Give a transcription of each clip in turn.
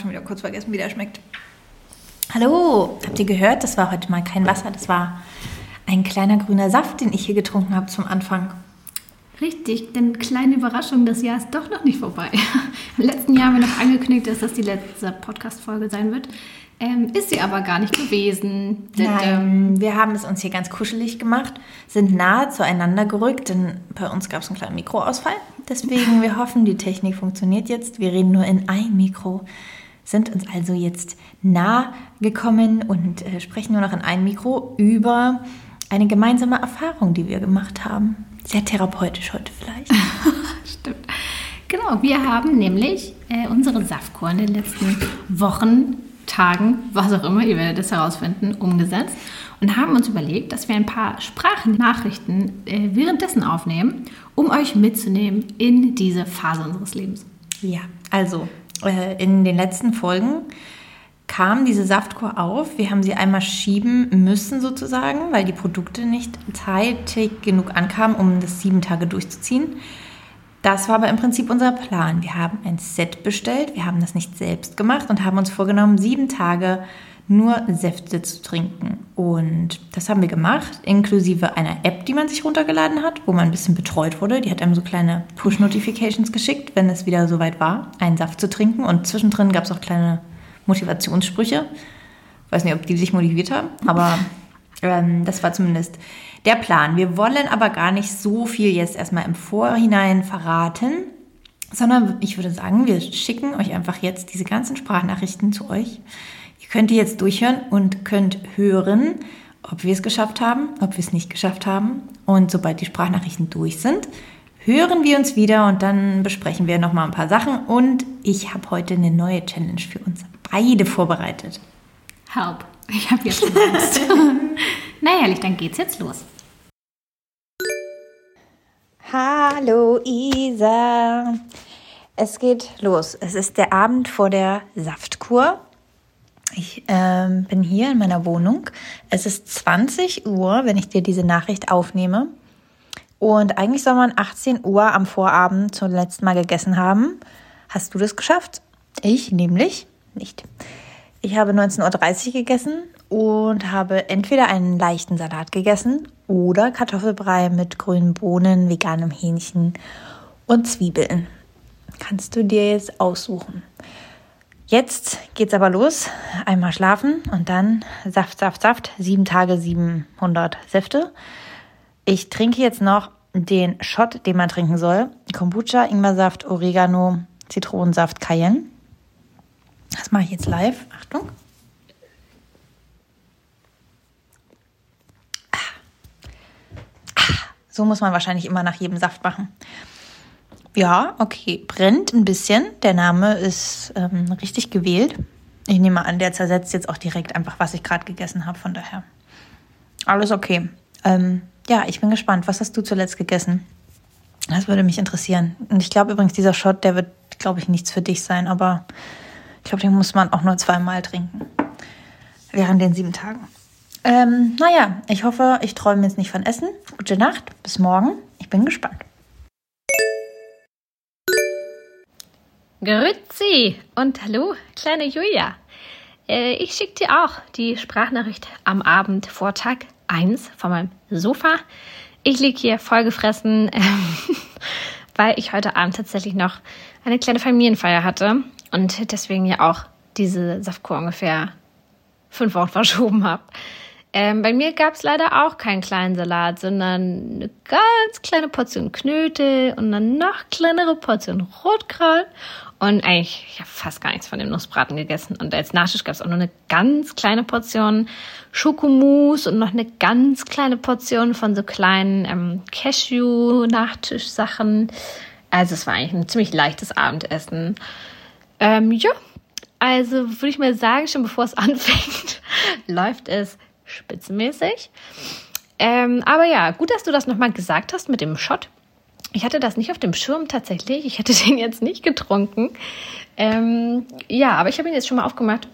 schon wieder kurz vergessen, wie der schmeckt. Hallo, habt ihr gehört? Das war heute mal kein Wasser, das war ein kleiner grüner Saft, den ich hier getrunken habe zum Anfang. Richtig, denn kleine Überraschung, das Jahr ist doch noch nicht vorbei. Im letzten Jahr haben wir noch angekündigt, dass das die letzte Podcast-Folge sein wird. Ähm, ist sie aber gar nicht gewesen. Nein, wir haben es uns hier ganz kuschelig gemacht, sind nahe zueinander gerückt, denn bei uns gab es einen kleinen Mikroausfall. Deswegen, wir hoffen, die Technik funktioniert jetzt. Wir reden nur in ein Mikro, sind uns also jetzt nah gekommen und äh, sprechen nur noch in ein Mikro über eine gemeinsame Erfahrung, die wir gemacht haben. Sehr therapeutisch heute vielleicht. Stimmt. Genau, wir haben nämlich äh, unsere Saftkur in den letzten Wochen, Tagen, was auch immer, ihr werdet das herausfinden, umgesetzt und haben uns überlegt, dass wir ein paar Sprachnachrichten äh, währenddessen aufnehmen, um euch mitzunehmen in diese Phase unseres Lebens. Ja, also in den letzten Folgen kam diese Saftkur auf. Wir haben sie einmal schieben müssen sozusagen, weil die Produkte nicht zeitig genug ankamen, um das sieben Tage durchzuziehen. Das war aber im Prinzip unser Plan. Wir haben ein Set bestellt, wir haben das nicht selbst gemacht und haben uns vorgenommen, sieben Tage nur Säfte zu trinken. Und das haben wir gemacht, inklusive einer App, die man sich runtergeladen hat, wo man ein bisschen betreut wurde. Die hat einem so kleine Push-Notifications geschickt, wenn es wieder soweit war, einen Saft zu trinken. Und zwischendrin gab es auch kleine Motivationssprüche. Weiß nicht, ob die sich motiviert haben, aber ähm, das war zumindest der Plan. Wir wollen aber gar nicht so viel jetzt erstmal im Vorhinein verraten, sondern ich würde sagen, wir schicken euch einfach jetzt diese ganzen Sprachnachrichten zu euch. Ihr könnt die jetzt durchhören und könnt hören, ob wir es geschafft haben, ob wir es nicht geschafft haben. Und sobald die Sprachnachrichten durch sind, hören wir uns wieder und dann besprechen wir nochmal ein paar Sachen. Und ich habe heute eine neue Challenge für uns beide vorbereitet. Help. Ich habe jetzt schon Angst. Na ehrlich, dann geht's jetzt los. Hallo Isa. Es geht los. Es ist der Abend vor der Saftkur. Ich ähm, bin hier in meiner Wohnung. Es ist 20 Uhr, wenn ich dir diese Nachricht aufnehme. Und eigentlich soll man 18 Uhr am Vorabend zum letzten Mal gegessen haben. Hast du das geschafft? Ich nämlich nicht. Ich habe 19.30 Uhr gegessen und habe entweder einen leichten Salat gegessen oder Kartoffelbrei mit grünen Bohnen, veganem Hähnchen und Zwiebeln. Kannst du dir jetzt aussuchen. Jetzt geht's aber los. Einmal schlafen und dann Saft, Saft, Saft. Sieben Tage, 700 Säfte. Ich trinke jetzt noch den Shot, den man trinken soll. Kombucha, Ingwersaft, Oregano, Zitronensaft, Cayenne. Das mache ich jetzt live. Achtung. Ah. Ah. So muss man wahrscheinlich immer nach jedem Saft machen. Ja, okay. Brennt ein bisschen. Der Name ist ähm, richtig gewählt. Ich nehme an, der zersetzt jetzt auch direkt einfach, was ich gerade gegessen habe. Von daher. Alles okay. Ähm, ja, ich bin gespannt. Was hast du zuletzt gegessen? Das würde mich interessieren. Und ich glaube übrigens, dieser Shot, der wird, glaube ich, nichts für dich sein, aber ich glaube, den muss man auch nur zweimal trinken. Während den sieben Tagen. Ähm, naja, ich hoffe, ich träume jetzt nicht von Essen. Gute Nacht, bis morgen. Ich bin gespannt. Grüezi und hallo, kleine Julia. Äh, ich schicke dir auch die Sprachnachricht am Abend vor Tag 1 von meinem Sofa. Ich liege hier vollgefressen, äh, weil ich heute Abend tatsächlich noch eine kleine Familienfeier hatte und deswegen ja auch diese Saftkur ungefähr fünf Wochen verschoben habe. Ähm, bei mir gab es leider auch keinen kleinen Salat, sondern eine ganz kleine Portion Knödel und eine noch kleinere Portion Rotkraut. Und eigentlich, ich habe fast gar nichts von dem Nussbraten gegessen. Und als Nachtisch gab es auch nur eine ganz kleine Portion Schokomousse und noch eine ganz kleine Portion von so kleinen ähm, Cashew-Nachtischsachen. Also es war eigentlich ein ziemlich leichtes Abendessen. Ähm, ja, also würde ich mal sagen, schon bevor es anfängt, läuft es spitzenmäßig. Ähm, aber ja, gut, dass du das nochmal gesagt hast mit dem Shot. Ich hatte das nicht auf dem Schirm tatsächlich. Ich hätte den jetzt nicht getrunken. Ähm, ja, aber ich habe ihn jetzt schon mal aufgemacht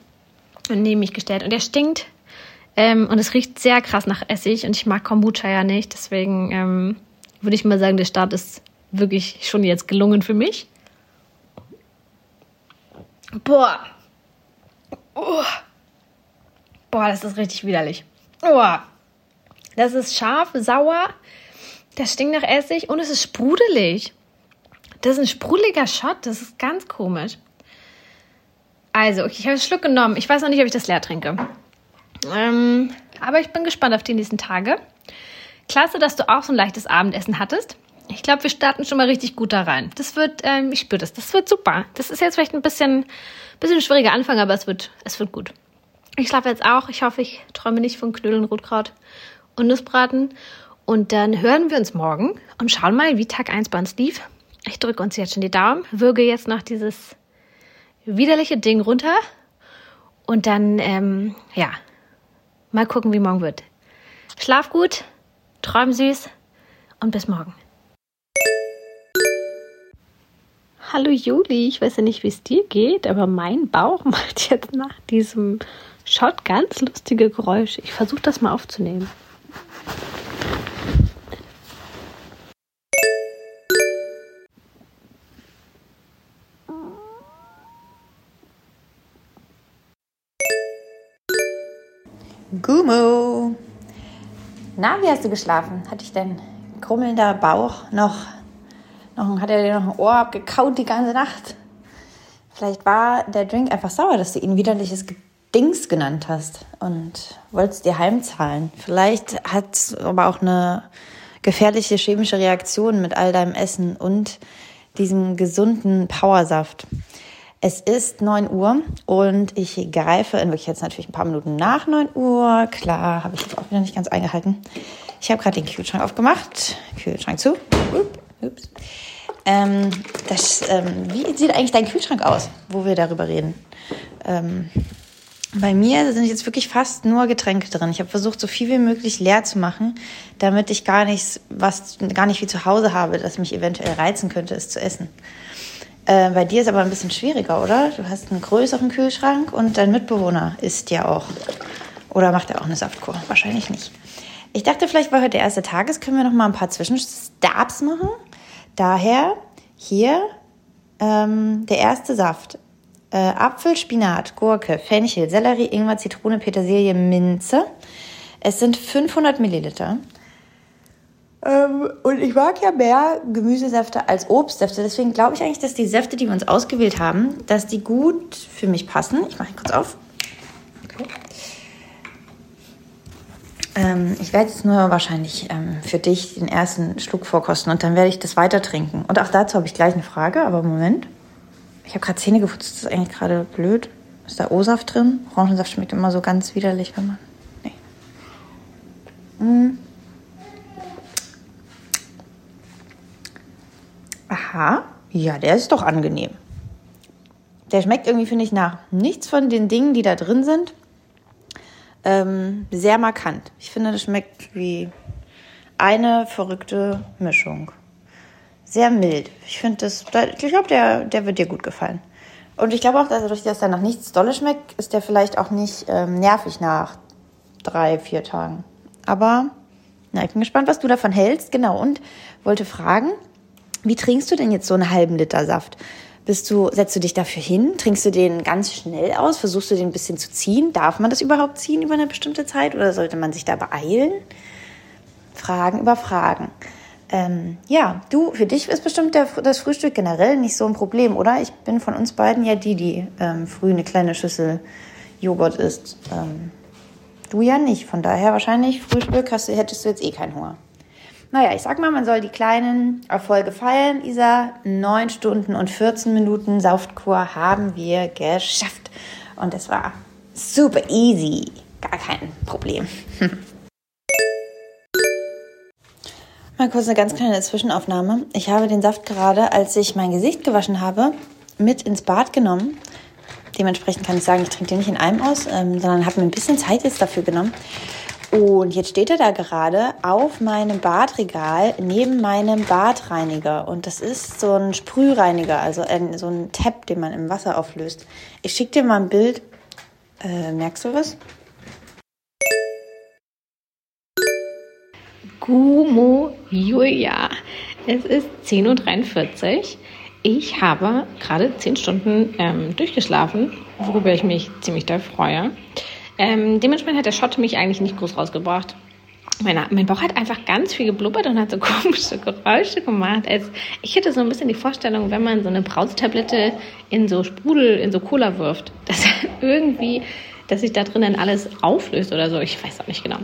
und neben mich gestellt. Und er stinkt. Ähm, und es riecht sehr krass nach Essig. Und ich mag Kombucha ja nicht. Deswegen ähm, würde ich mal sagen, der Start ist wirklich schon jetzt gelungen für mich. Boah, Oh. Boah, das ist richtig widerlich. Oh. Das ist scharf, sauer, das stinkt nach Essig und es ist sprudelig. Das ist ein sprudeliger Shot, das ist ganz komisch. Also, okay, ich habe einen Schluck genommen. Ich weiß noch nicht, ob ich das leer trinke. Ähm, aber ich bin gespannt auf die nächsten Tage. Klasse, dass du auch so ein leichtes Abendessen hattest. Ich glaube, wir starten schon mal richtig gut da rein. Das wird, ähm, ich spüre das, das wird super. Das ist jetzt vielleicht ein bisschen, bisschen schwieriger Anfang, aber es wird, es wird gut. Ich schlafe jetzt auch. Ich hoffe, ich träume nicht von Knödeln, Rotkraut und Nussbraten. Und dann hören wir uns morgen und schauen mal, wie Tag 1 bei uns lief. Ich drücke uns jetzt schon die Daumen, würge jetzt noch dieses widerliche Ding runter und dann, ähm, ja, mal gucken, wie morgen wird. Schlaf gut, träum süß und bis morgen. Hallo Juli, ich weiß ja nicht, wie es dir geht, aber mein Bauch macht jetzt nach diesem Shot ganz lustige Geräusche. Ich versuche das mal aufzunehmen. Gumo. Na, wie hast du geschlafen? Hatte ich dein krummelnder Bauch noch, noch hat er dir noch ein Ohr abgekaut die ganze Nacht? Vielleicht war der Drink einfach sauer, dass du ihn widerliches Dings genannt hast und wolltest dir heimzahlen. Vielleicht hat es aber auch eine gefährliche chemische Reaktion mit all deinem Essen und diesem gesunden Powersaft. Es ist 9 Uhr und ich greife in wirklich jetzt natürlich ein paar Minuten nach 9 Uhr. Klar, habe ich jetzt auch wieder nicht ganz eingehalten. Ich habe gerade den Kühlschrank aufgemacht. Kühlschrank zu. Ups. Ähm, das, ähm, wie sieht eigentlich dein Kühlschrank aus, wo wir darüber reden? Ähm, bei mir sind jetzt wirklich fast nur Getränke drin. Ich habe versucht, so viel wie möglich leer zu machen, damit ich gar nichts, was gar nicht wie zu Hause habe, das mich eventuell reizen könnte, es zu essen. Äh, bei dir ist aber ein bisschen schwieriger, oder? Du hast einen größeren Kühlschrank und dein Mitbewohner isst ja auch. Oder macht er auch eine Saftkur? Wahrscheinlich nicht. Ich dachte, vielleicht weil heute der erste Tag ist, können wir noch mal ein paar Zwischenstabs machen. Daher hier ähm, der erste Saft. Äh, Apfel, Spinat, Gurke, Fenchel, Sellerie, Ingwer, Zitrone, Petersilie, Minze. Es sind 500 Milliliter. Ähm, und ich mag ja mehr Gemüsesäfte als Obstsäfte. Deswegen glaube ich eigentlich, dass die Säfte, die wir uns ausgewählt haben, dass die gut für mich passen. Ich mache ihn kurz auf. Ähm, ich werde jetzt nur wahrscheinlich ähm, für dich den ersten Schluck vorkosten und dann werde ich das weiter trinken. Und auch dazu habe ich gleich eine Frage, aber Moment. Ich habe gerade Zähne geputzt, das ist eigentlich gerade blöd. Ist da O-Saft drin? Orangensaft schmeckt immer so ganz widerlich, wenn man. Nee. Mm. Aha, ja, der ist doch angenehm. Der schmeckt irgendwie, finde ich, nach nichts von den Dingen, die da drin sind, ähm, sehr markant. Ich finde, das schmeckt wie eine verrückte Mischung. Sehr mild. Ich finde das, ich glaube, der, der wird dir gut gefallen. Und ich glaube auch, dass dadurch, dass er nach nichts Dolle schmeckt, ist der vielleicht auch nicht ähm, nervig nach drei, vier Tagen. Aber na, ich bin gespannt, was du davon hältst. Genau. Und wollte fragen, wie trinkst du denn jetzt so einen halben Liter Saft? Bist du, setzt du dich dafür hin? Trinkst du den ganz schnell aus? Versuchst du den ein bisschen zu ziehen? Darf man das überhaupt ziehen über eine bestimmte Zeit oder sollte man sich da beeilen? Fragen über Fragen. Ähm, ja, du, für dich ist bestimmt der, das Frühstück generell nicht so ein Problem, oder? Ich bin von uns beiden ja die, die ähm, früh eine kleine Schüssel Joghurt isst. Ähm, du ja nicht. Von daher wahrscheinlich Frühstück hast hättest du jetzt eh keinen Hunger. Naja, ich sag mal, man soll die kleinen Erfolge feiern. Isa, 9 Stunden und 14 Minuten Saftkur haben wir geschafft. Und es war super easy. Gar kein Problem. Mal kurz eine ganz kleine Zwischenaufnahme. Ich habe den Saft gerade, als ich mein Gesicht gewaschen habe, mit ins Bad genommen. Dementsprechend kann ich sagen, ich trinke den nicht in einem aus, ähm, sondern habe mir ein bisschen Zeit jetzt dafür genommen. Und jetzt steht er da gerade auf meinem Badregal neben meinem Badreiniger. Und das ist so ein Sprühreiniger, also ein, so ein Tab, den man im Wasser auflöst. Ich schicke dir mal ein Bild. Äh, merkst du was? Gumo Julia. Es ist 10.43 Uhr. Ich habe gerade zehn Stunden ähm, durchgeschlafen, worüber ich mich ziemlich doll freue. Ähm, dementsprechend hat der Schott mich eigentlich nicht groß rausgebracht. Meine, mein Bauch hat einfach ganz viel geblubbert und hat so komische Geräusche gemacht. Als, ich hätte so ein bisschen die Vorstellung, wenn man so eine Brausetablette in so Sprudel, in so Cola wirft, dass irgendwie, dass sich da drinnen alles auflöst oder so. Ich weiß auch nicht genau.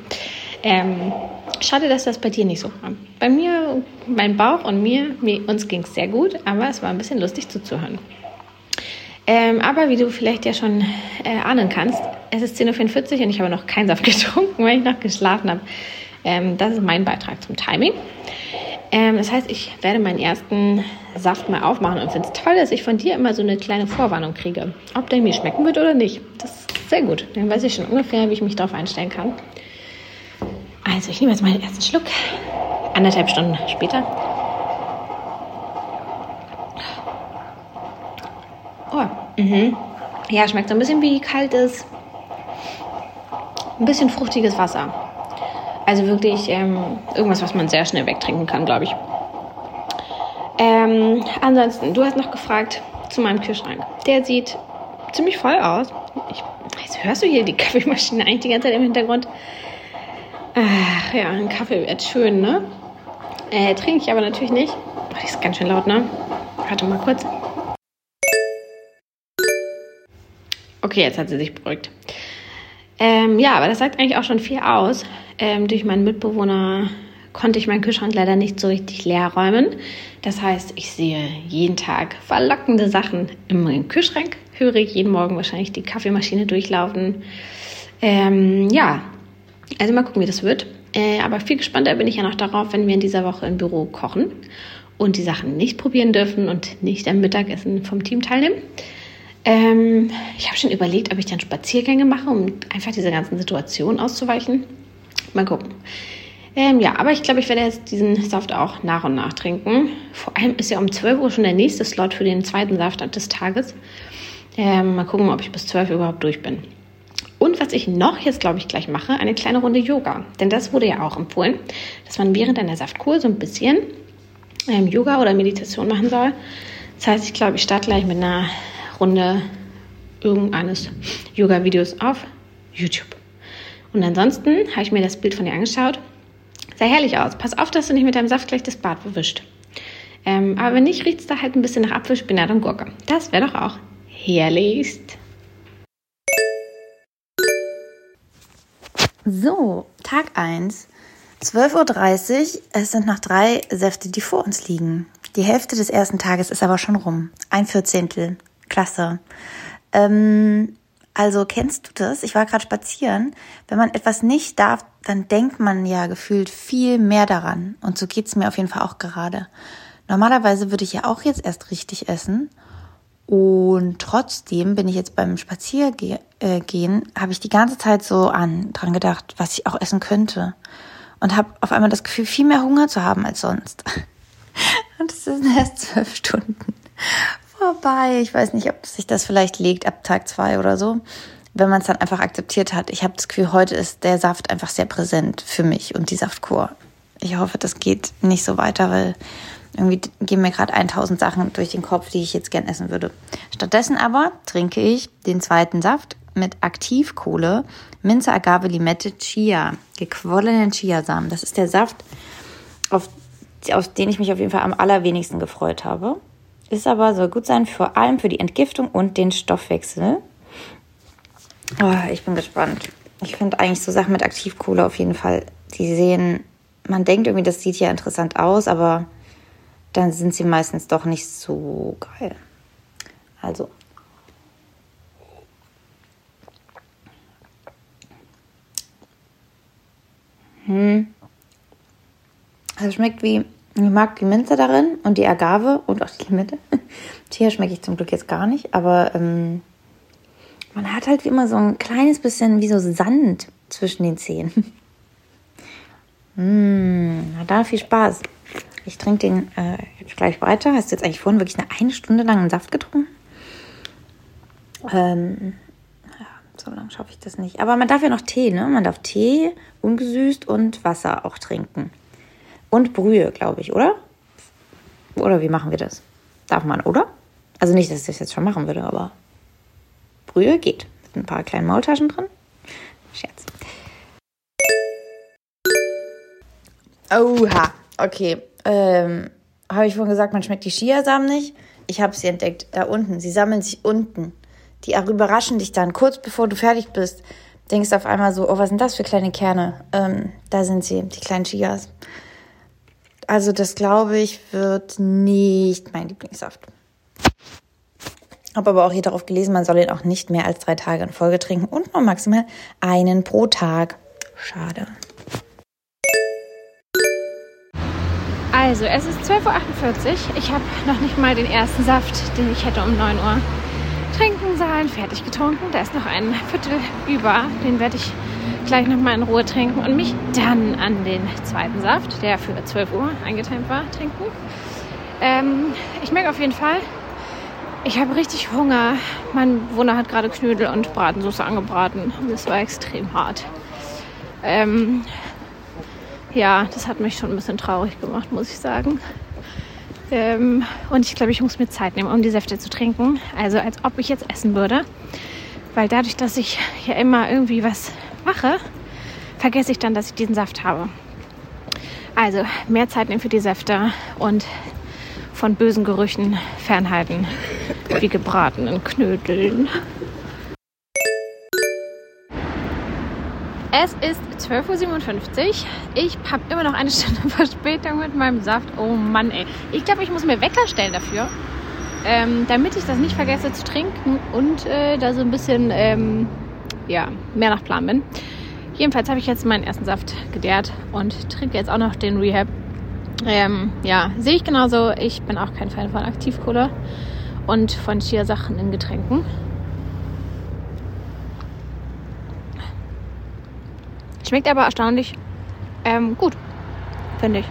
Ähm, schade, dass das bei dir nicht so war. Bei mir, mein Bauch und mir, mir uns ging es sehr gut, aber es war ein bisschen lustig zuzuhören. Ähm, aber wie du vielleicht ja schon äh, ahnen kannst, es ist 10.44 Uhr und ich habe noch keinen Saft getrunken, weil ich noch geschlafen habe. Ähm, das ist mein Beitrag zum Timing. Ähm, das heißt, ich werde meinen ersten Saft mal aufmachen und finde es toll, dass ich von dir immer so eine kleine Vorwarnung kriege, ob der mir schmecken wird oder nicht. Das ist sehr gut. Dann weiß ich schon ungefähr, wie ich mich darauf einstellen kann. Also, ich nehme jetzt meinen ersten Schluck. Anderthalb Stunden später. Oh, mhm. Ja, schmeckt so ein bisschen wie kaltes, ein bisschen fruchtiges Wasser. Also wirklich ähm, irgendwas, was man sehr schnell wegtrinken kann, glaube ich. Ähm, ansonsten, du hast noch gefragt zu meinem Kühlschrank. Der sieht ziemlich voll aus. Ich, also hörst du hier die Kaffeemaschine eigentlich die ganze Zeit im Hintergrund? Ach ja, ein Kaffee wird schön, ne? Äh, trinke ich aber natürlich nicht. Oh, die ist ganz schön laut, ne? Warte mal kurz. Okay, jetzt hat sie sich beruhigt. Ähm, ja, aber das sagt eigentlich auch schon viel aus. Ähm, durch meinen Mitbewohner konnte ich meinen Kühlschrank leider nicht so richtig leer räumen. Das heißt, ich sehe jeden Tag verlockende Sachen im Kühlschrank, höre jeden Morgen wahrscheinlich die Kaffeemaschine durchlaufen. Ähm, ja, also mal gucken, wie das wird. Äh, aber viel gespannter bin ich ja noch darauf, wenn wir in dieser Woche im Büro kochen und die Sachen nicht probieren dürfen und nicht am Mittagessen vom Team teilnehmen. Ähm, ich habe schon überlegt, ob ich dann Spaziergänge mache, um einfach dieser ganzen Situation auszuweichen. Mal gucken. Ähm, ja, aber ich glaube, ich werde jetzt diesen Saft auch nach und nach trinken. Vor allem ist ja um 12 Uhr schon der nächste Slot für den zweiten Saft des Tages. Ähm, mal gucken, ob ich bis 12 Uhr überhaupt durch bin. Und was ich noch jetzt, glaube ich, gleich mache, eine kleine Runde Yoga. Denn das wurde ja auch empfohlen, dass man während einer Saftkur so ein bisschen ähm, Yoga oder Meditation machen soll. Das heißt, ich glaube, ich starte gleich mit einer Runde irgendeines Yoga-Videos auf YouTube. Und ansonsten habe ich mir das Bild von dir angeschaut. Sah herrlich aus. Pass auf, dass du nicht mit deinem Saft gleich das Bad bewischt. Ähm, aber wenn nicht, riecht es da halt ein bisschen nach Apfelspinat und Gurke. Das wäre doch auch herrlichst. So, Tag 1. 12.30 Uhr. Es sind noch drei Säfte, die vor uns liegen. Die Hälfte des ersten Tages ist aber schon rum. Ein Vierzehntel. Klasse. Ähm, also kennst du das? Ich war gerade spazieren. Wenn man etwas nicht darf, dann denkt man ja gefühlt viel mehr daran. Und so geht's mir auf jeden Fall auch gerade. Normalerweise würde ich ja auch jetzt erst richtig essen. Und trotzdem bin ich jetzt beim Spaziergehen, äh, habe ich die ganze Zeit so an dran gedacht, was ich auch essen könnte. Und habe auf einmal das Gefühl, viel mehr Hunger zu haben als sonst. Und es sind erst zwölf Stunden vorbei. Ich weiß nicht, ob sich das vielleicht legt ab Tag zwei oder so. Wenn man es dann einfach akzeptiert hat. Ich habe das Gefühl, heute ist der Saft einfach sehr präsent für mich und die Saftkur. Ich hoffe, das geht nicht so weiter, weil irgendwie gehen mir gerade 1000 Sachen durch den Kopf, die ich jetzt gern essen würde. Stattdessen aber trinke ich den zweiten Saft mit Aktivkohle, Minze, Agave, Limette, Chia, gequollenen Chiasamen. Das ist der Saft, auf, auf den ich mich auf jeden Fall am allerwenigsten gefreut habe. Ist aber, soll gut sein, vor allem für die Entgiftung und den Stoffwechsel. Oh, ich bin gespannt. Ich finde eigentlich so Sachen mit Aktivkohle auf jeden Fall, die sehen, man denkt irgendwie, das sieht ja interessant aus, aber dann sind sie meistens doch nicht so geil. Also. Hm. Also schmeckt wie, ich mag die Minze darin und die Agave und auch die Limette. Chia schmecke ich zum Glück jetzt gar nicht, aber ähm, man hat halt wie immer so ein kleines bisschen wie so Sand zwischen den Zähnen. Mmh, hat da viel Spaß. Ich trinke den äh, jetzt gleich weiter. Hast du jetzt eigentlich vorhin wirklich eine, eine Stunde lang einen Saft getrunken? Ähm, ja, so lange schaffe ich das nicht. Aber man darf ja noch Tee, ne? Man darf Tee, ungesüßt und Wasser auch trinken. Und Brühe, glaube ich, oder? Oder wie machen wir das? darf man, oder? Also nicht, dass ich das jetzt schon machen würde, aber Brühe geht. Mit ein paar kleinen Maultaschen drin. Scherz. Oha, okay. Ähm, habe ich vorhin gesagt, man schmeckt die Chiasamen nicht? Ich habe sie entdeckt, da unten. Sie sammeln sich unten. Die überraschen dich dann. Kurz bevor du fertig bist, denkst du auf einmal so, oh, was sind das für kleine Kerne? Ähm, da sind sie, die kleinen Chias. Also das glaube ich wird nicht mein Lieblingssaft. Habe aber auch hier darauf gelesen, man soll ihn auch nicht mehr als drei Tage in Folge trinken und nur maximal einen pro Tag. Schade. Also, es ist 12.48 Uhr. Ich habe noch nicht mal den ersten Saft, den ich hätte um 9 Uhr trinken sollen, fertig getrunken. Da ist noch ein Viertel über. Den werde ich gleich noch mal in Ruhe trinken und mich dann an den zweiten Saft, der für 12 Uhr eingetimt war, trinken. Ähm, ich merke auf jeden Fall, ich habe richtig Hunger. Mein Wohner hat gerade Knödel und Bratensauce angebraten. Und es war extrem hart. Ähm, ja, das hat mich schon ein bisschen traurig gemacht, muss ich sagen. Ähm, und ich glaube, ich muss mir Zeit nehmen, um die Säfte zu trinken. Also als ob ich jetzt essen würde. Weil dadurch, dass ich ja immer irgendwie was mache, vergesse ich dann, dass ich diesen Saft habe. Also mehr Zeit nehmen für die Säfte und von bösen Gerüchen fernhalten, wie gebratenen Knödeln. Es ist 12.57 Uhr. Ich habe immer noch eine Stunde Verspätung mit meinem Saft. Oh Mann, ey. Ich glaube, ich muss mir Wecker stellen dafür, ähm, damit ich das nicht vergesse zu trinken und äh, da so ein bisschen ähm, ja, mehr nach Plan bin. Jedenfalls habe ich jetzt meinen ersten Saft gedehrt und trinke jetzt auch noch den Rehab. Ähm, ja, sehe ich genauso. Ich bin auch kein Fan von Aktivkohle und von Chia-Sachen in Getränken. Schmeckt aber erstaunlich ähm, gut, finde ich.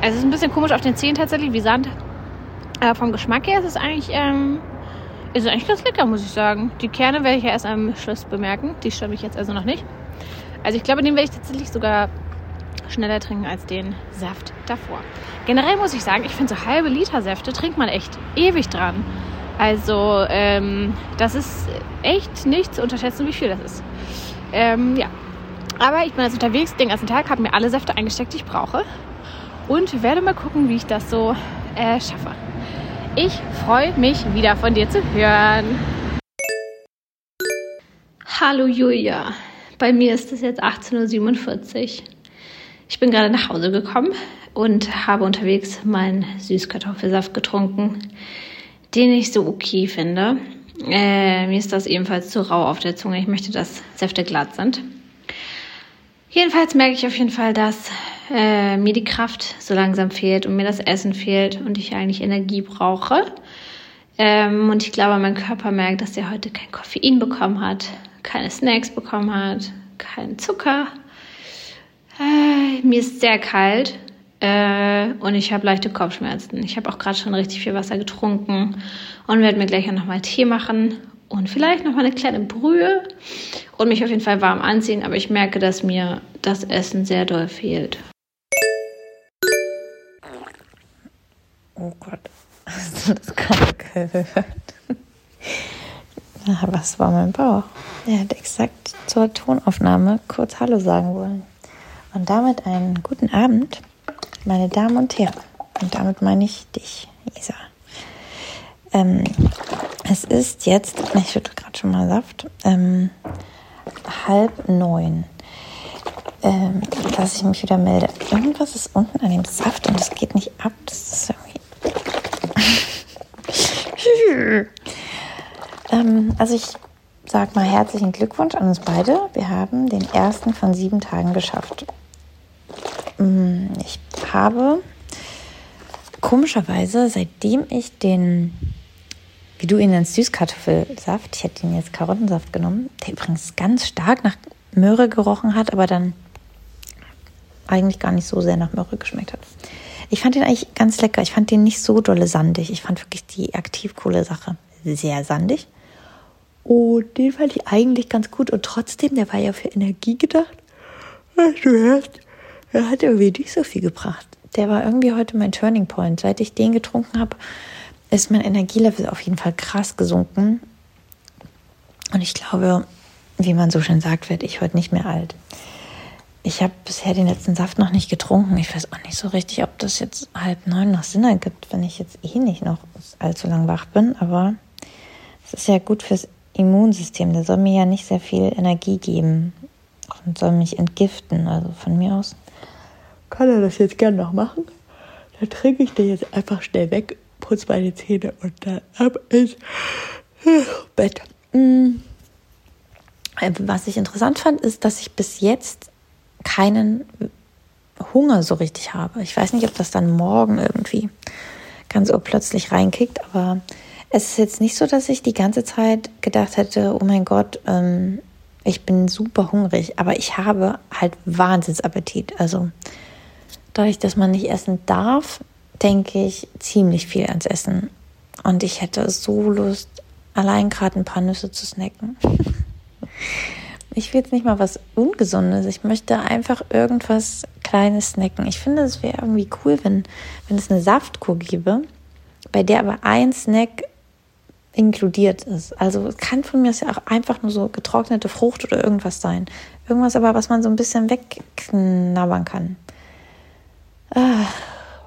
Es ist ein bisschen komisch auf den Zähnen tatsächlich, wie Sand. Aber vom Geschmack her ist es eigentlich, ähm, ist eigentlich ganz lecker, muss ich sagen. Die Kerne werde ich ja erst am Schluss bemerken. Die stören mich jetzt also noch nicht. Also ich glaube, den werde ich tatsächlich sogar schneller trinken als den Saft davor. Generell muss ich sagen, ich finde so halbe Liter Säfte trinkt man echt ewig dran. Also ähm, das ist echt nicht zu unterschätzen, wie viel das ist. Ähm, ja, aber ich bin jetzt unterwegs den ganzen Tag, habe mir alle Säfte eingesteckt, die ich brauche. Und werde mal gucken, wie ich das so äh, schaffe. Ich freue mich wieder von dir zu hören. Hallo Julia, bei mir ist es jetzt 18.47 Uhr. Ich bin gerade nach Hause gekommen und habe unterwegs meinen Süßkartoffelsaft getrunken, den ich so okay finde. Äh, mir ist das ebenfalls zu rau auf der Zunge. Ich möchte, dass Säfte glatt sind. Jedenfalls merke ich auf jeden Fall, dass äh, mir die Kraft so langsam fehlt und mir das Essen fehlt und ich eigentlich Energie brauche. Ähm, und ich glaube, mein Körper merkt, dass er heute kein Koffein bekommen hat, keine Snacks bekommen hat, keinen Zucker. Äh, mir ist sehr kalt äh, und ich habe leichte Kopfschmerzen. Ich habe auch gerade schon richtig viel Wasser getrunken und werde mir gleich auch nochmal Tee machen und vielleicht noch mal eine kleine Brühe und mich auf jeden Fall warm anziehen, aber ich merke, dass mir das Essen sehr doll fehlt. Oh Gott, hast du das gerade gehört? Was war mein Bauch? Er hat exakt zur Tonaufnahme kurz Hallo sagen wollen. Und damit einen guten Abend, meine Damen und Herren. Und damit meine ich dich, Isa. Ähm, es ist jetzt, ich schütte gerade schon mal Saft, ähm, halb neun, ähm, dass ich mich wieder melde. Irgendwas ist unten an dem Saft und es geht nicht ab. Das ist irgendwie. ähm, also ich sag mal herzlichen Glückwunsch an uns beide. Wir haben den ersten von sieben Tagen geschafft. Mm, ich habe komischerweise, seitdem ich den wie du ihn nennst, Süßkartoffelsaft. Ich hätte ihn jetzt Karottensaft genommen, der übrigens ganz stark nach Möhre gerochen hat, aber dann eigentlich gar nicht so sehr nach Möhre geschmeckt hat. Ich fand den eigentlich ganz lecker. Ich fand den nicht so dolle sandig. Ich fand wirklich die Aktivkohle-Sache sehr sandig. Und den fand ich eigentlich ganz gut. Und trotzdem, der war ja für Energie gedacht. Du hörst, er hat irgendwie nicht so viel gebracht. Der war irgendwie heute mein Turning Point. Seit ich den getrunken habe, ist mein Energielevel auf jeden Fall krass gesunken. Und ich glaube, wie man so schön sagt, werde ich heute nicht mehr alt. Ich habe bisher den letzten Saft noch nicht getrunken. Ich weiß auch nicht so richtig, ob das jetzt halb neun noch Sinn ergibt, wenn ich jetzt eh nicht noch allzu lang wach bin. Aber es ist ja gut fürs Immunsystem. Der soll mir ja nicht sehr viel Energie geben und soll mich entgiften. Also von mir aus kann er das jetzt gerne noch machen. Dann trinke ich den jetzt einfach schnell weg, putze meine Zähne und dann ab ins Bett. Mm. Was ich interessant fand, ist, dass ich bis jetzt keinen Hunger so richtig habe. Ich weiß nicht, ob das dann morgen irgendwie ganz urplötzlich reinkickt, aber es ist jetzt nicht so, dass ich die ganze Zeit gedacht hätte, oh mein Gott, ähm, ich bin super hungrig, aber ich habe halt Wahnsinnsappetit. Also dadurch, dass man nicht essen darf, denke ich ziemlich viel ans Essen. Und ich hätte so Lust, allein gerade ein paar Nüsse zu snacken. Ich will jetzt nicht mal was Ungesundes. Ich möchte einfach irgendwas Kleines snacken. Ich finde, es wäre irgendwie cool, wenn, wenn es eine Saftkur gäbe, bei der aber ein Snack inkludiert ist. Also kann von mir ja auch einfach nur so getrocknete Frucht oder irgendwas sein. Irgendwas aber, was man so ein bisschen wegknabbern kann. Ah,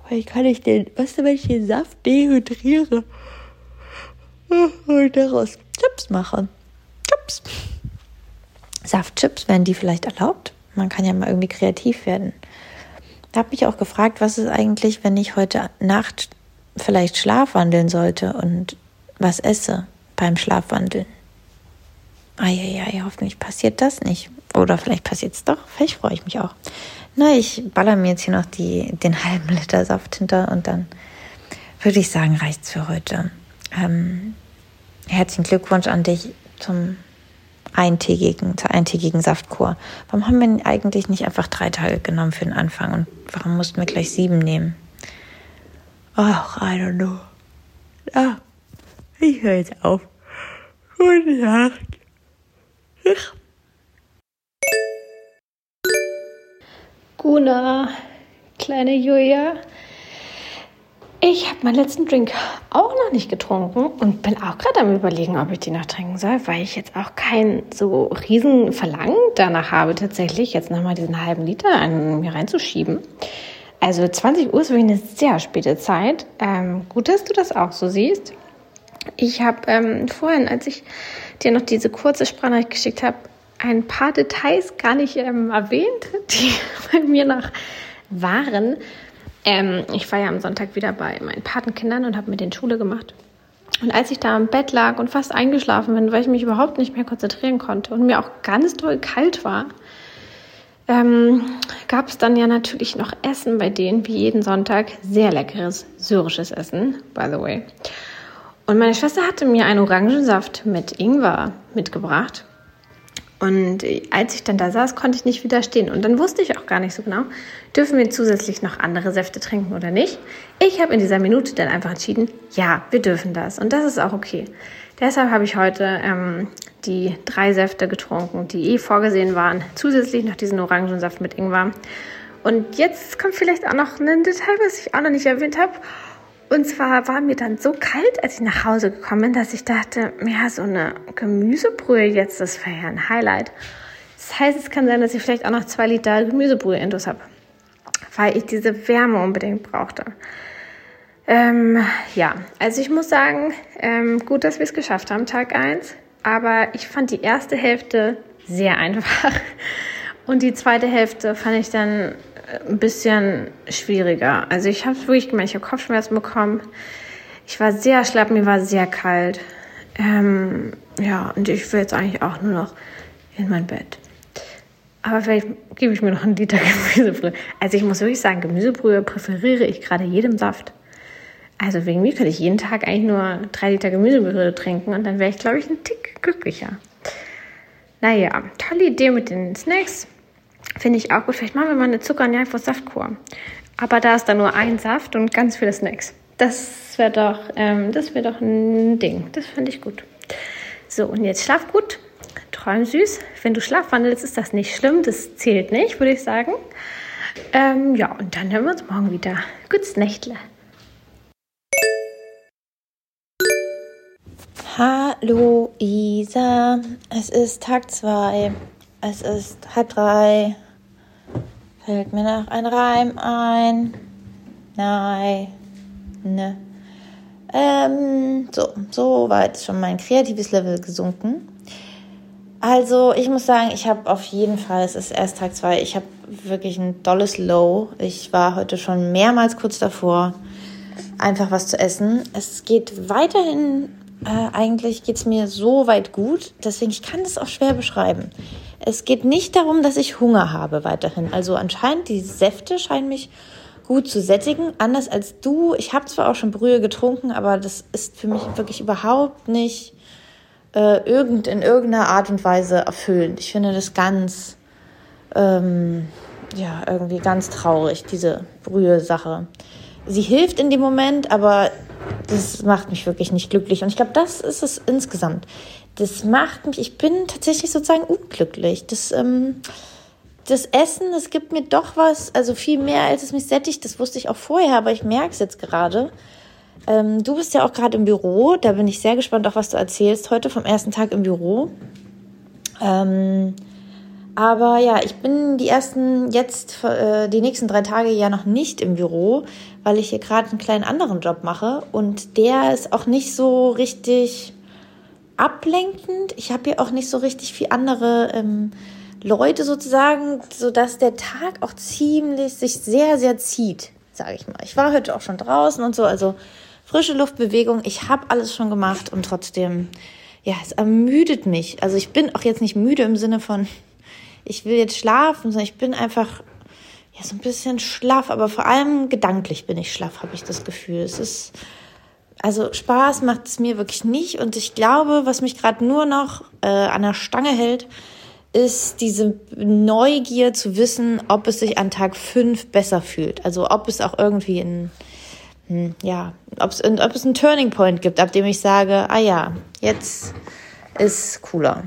wie kann ich denn, was wenn ich den Saft dehydriere und daraus Chips mache? Chips. Saftchips, werden die vielleicht erlaubt? Man kann ja mal irgendwie kreativ werden. Ich habe mich auch gefragt, was ist eigentlich, wenn ich heute Nacht vielleicht schlafwandeln sollte und was esse beim Schlafwandeln. Eieiei, hoffentlich passiert das nicht. Oder vielleicht passiert es doch. Vielleicht freue ich mich auch. Na, ich baller mir jetzt hier noch die, den halben Liter Saft hinter und dann würde ich sagen, reicht's für heute. Ähm, herzlichen Glückwunsch an dich zum eintägigen, zur eintägigen Saftkur. Warum haben wir eigentlich nicht einfach drei Tage genommen für den Anfang und warum mussten wir gleich sieben nehmen? Ach, I don't know. Ah, ich höre jetzt auf. Gute Nacht. Guna, kleine Julia. Ich habe meinen letzten Drink auch noch nicht getrunken und bin auch gerade am überlegen, ob ich die noch trinken soll, weil ich jetzt auch kein so riesen Verlangen danach habe, tatsächlich jetzt nochmal diesen halben Liter an mir reinzuschieben. Also 20 Uhr ist wirklich eine sehr späte Zeit. Ähm, gut, dass du das auch so siehst. Ich habe ähm, vorhin, als ich dir noch diese kurze Sprachnachricht geschickt habe, ein paar Details gar nicht ähm, erwähnt, die bei mir noch waren. Ähm, ich war ja am Sonntag wieder bei meinen Patenkindern und habe mit den Schule gemacht. Und als ich da im Bett lag und fast eingeschlafen bin, weil ich mich überhaupt nicht mehr konzentrieren konnte und mir auch ganz doll kalt war, ähm, gab es dann ja natürlich noch Essen bei denen, wie jeden Sonntag. Sehr leckeres syrisches Essen, by the way. Und meine Schwester hatte mir einen Orangensaft mit Ingwer mitgebracht. Und als ich dann da saß, konnte ich nicht widerstehen. Und dann wusste ich auch gar nicht so genau, dürfen wir zusätzlich noch andere Säfte trinken oder nicht. Ich habe in dieser Minute dann einfach entschieden, ja, wir dürfen das. Und das ist auch okay. Deshalb habe ich heute ähm, die drei Säfte getrunken, die eh vorgesehen waren. Zusätzlich noch diesen Orangensaft mit Ingwer. Und jetzt kommt vielleicht auch noch ein Detail, was ich auch noch nicht erwähnt habe. Und zwar war mir dann so kalt, als ich nach Hause gekommen bin, dass ich dachte, ja, so eine Gemüsebrühe jetzt, das wäre ja ein Highlight. Das heißt, es kann sein, dass ich vielleicht auch noch zwei Liter Gemüsebrühe intus habe, weil ich diese Wärme unbedingt brauchte. Ähm, ja, also ich muss sagen, ähm, gut, dass wir es geschafft haben, Tag 1. Aber ich fand die erste Hälfte sehr einfach. Und die zweite Hälfte fand ich dann ein bisschen schwieriger. Also ich habe wirklich gemerkt, ich habe Kopfschmerzen bekommen. Ich war sehr schlapp, mir war sehr kalt. Ähm, ja, und ich will jetzt eigentlich auch nur noch in mein Bett. Aber vielleicht gebe ich mir noch einen Liter Gemüsebrühe. Also ich muss wirklich sagen, Gemüsebrühe präferiere ich gerade jedem Saft. Also wegen mir könnte ich jeden Tag eigentlich nur drei Liter Gemüsebrühe trinken und dann wäre ich, glaube ich, ein Tick glücklicher. Naja, tolle Idee mit den Snacks. Finde ich auch gut. Vielleicht machen wir mal eine Zucker- und Saftkur. Aber da ist dann nur ein Saft und ganz viele Snacks. Das wäre doch, ähm, das doch ein Ding. Das finde ich gut. So, und jetzt schlaf gut. Träum süß. Wenn du schlafwandelst, ist das nicht schlimm. Das zählt nicht, würde ich sagen. Ähm, ja, und dann hören wir uns morgen wieder. Gutes Nächtle. Hallo Isa, es ist Tag 2, es ist halb drei. Fällt mir noch ein Reim ein? Nein, ne. Ähm, so, so weit ist schon mein kreatives Level gesunken. Also, ich muss sagen, ich habe auf jeden Fall, es ist erst Tag 2, ich habe wirklich ein dolles Low. Ich war heute schon mehrmals kurz davor, einfach was zu essen. Es geht weiterhin äh, eigentlich geht es mir so weit gut, deswegen ich kann das auch schwer beschreiben. Es geht nicht darum, dass ich Hunger habe weiterhin. Also anscheinend die Säfte scheinen mich gut zu sättigen, anders als du. Ich habe zwar auch schon Brühe getrunken, aber das ist für mich wirklich überhaupt nicht äh, irgend in irgendeiner Art und Weise erfüllend. Ich finde das ganz ähm, ja irgendwie ganz traurig diese Brühe-Sache. Sie hilft in dem Moment, aber das macht mich wirklich nicht glücklich. Und ich glaube, das ist es insgesamt. Das macht mich, ich bin tatsächlich sozusagen unglücklich. Das, ähm, das Essen, das gibt mir doch was, also viel mehr, als es mich sättigt. Das wusste ich auch vorher, aber ich merke es jetzt gerade. Ähm, du bist ja auch gerade im Büro. Da bin ich sehr gespannt, auch was du erzählst heute vom ersten Tag im Büro. Ähm, aber ja, ich bin die ersten jetzt, äh, die nächsten drei Tage ja noch nicht im Büro, weil ich hier gerade einen kleinen anderen Job mache und der ist auch nicht so richtig ablenkend. Ich habe hier auch nicht so richtig viel andere ähm, Leute sozusagen, sodass der Tag auch ziemlich sich sehr, sehr zieht, sage ich mal. Ich war heute auch schon draußen und so, also frische Luftbewegung. Ich habe alles schon gemacht und trotzdem, ja, es ermüdet mich. Also ich bin auch jetzt nicht müde im Sinne von ich will jetzt schlafen, sondern ich bin einfach ja so ein bisschen schlaff, aber vor allem gedanklich bin ich schlaff, habe ich das Gefühl. Es ist also Spaß macht es mir wirklich nicht und ich glaube, was mich gerade nur noch äh, an der Stange hält, ist diese Neugier zu wissen, ob es sich an Tag 5 besser fühlt. Also ob es auch irgendwie ein, hm, ja, ob es, ob es einen Turning Point gibt, ab dem ich sage, ah ja, jetzt ist cooler.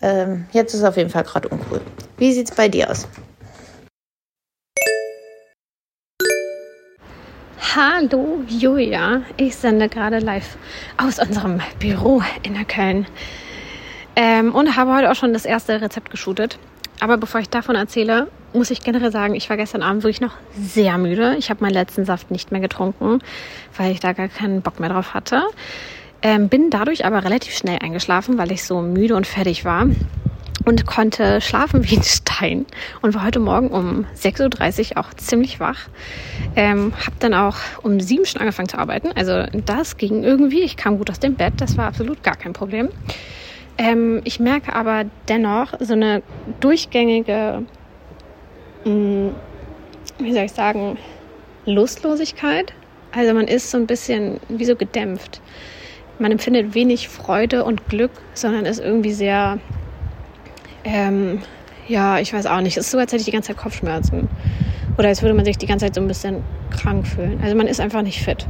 Ähm, jetzt ist auf jeden Fall gerade uncool. Wie sieht es bei dir aus? Hallo Julia, ich sende gerade live aus unserem Büro in der Köln ähm, und habe heute auch schon das erste Rezept geshootet. Aber bevor ich davon erzähle, muss ich generell sagen, ich war gestern Abend wirklich noch sehr müde. Ich habe meinen letzten Saft nicht mehr getrunken, weil ich da gar keinen Bock mehr drauf hatte. Ähm, bin dadurch aber relativ schnell eingeschlafen, weil ich so müde und fertig war und konnte schlafen wie ein Stein und war heute Morgen um 6.30 Uhr auch ziemlich wach. Ähm, habe dann auch um sieben schon angefangen zu arbeiten. Also das ging irgendwie. Ich kam gut aus dem Bett. Das war absolut gar kein Problem. Ähm, ich merke aber dennoch so eine durchgängige, mh, mm, wie soll ich sagen, Lustlosigkeit. Also man ist so ein bisschen wie so gedämpft man empfindet wenig Freude und Glück, sondern ist irgendwie sehr, ähm, ja, ich weiß auch nicht, es ist so, als hätte ich die ganze Zeit Kopfschmerzen. Oder als würde man sich die ganze Zeit so ein bisschen krank fühlen. Also man ist einfach nicht fit.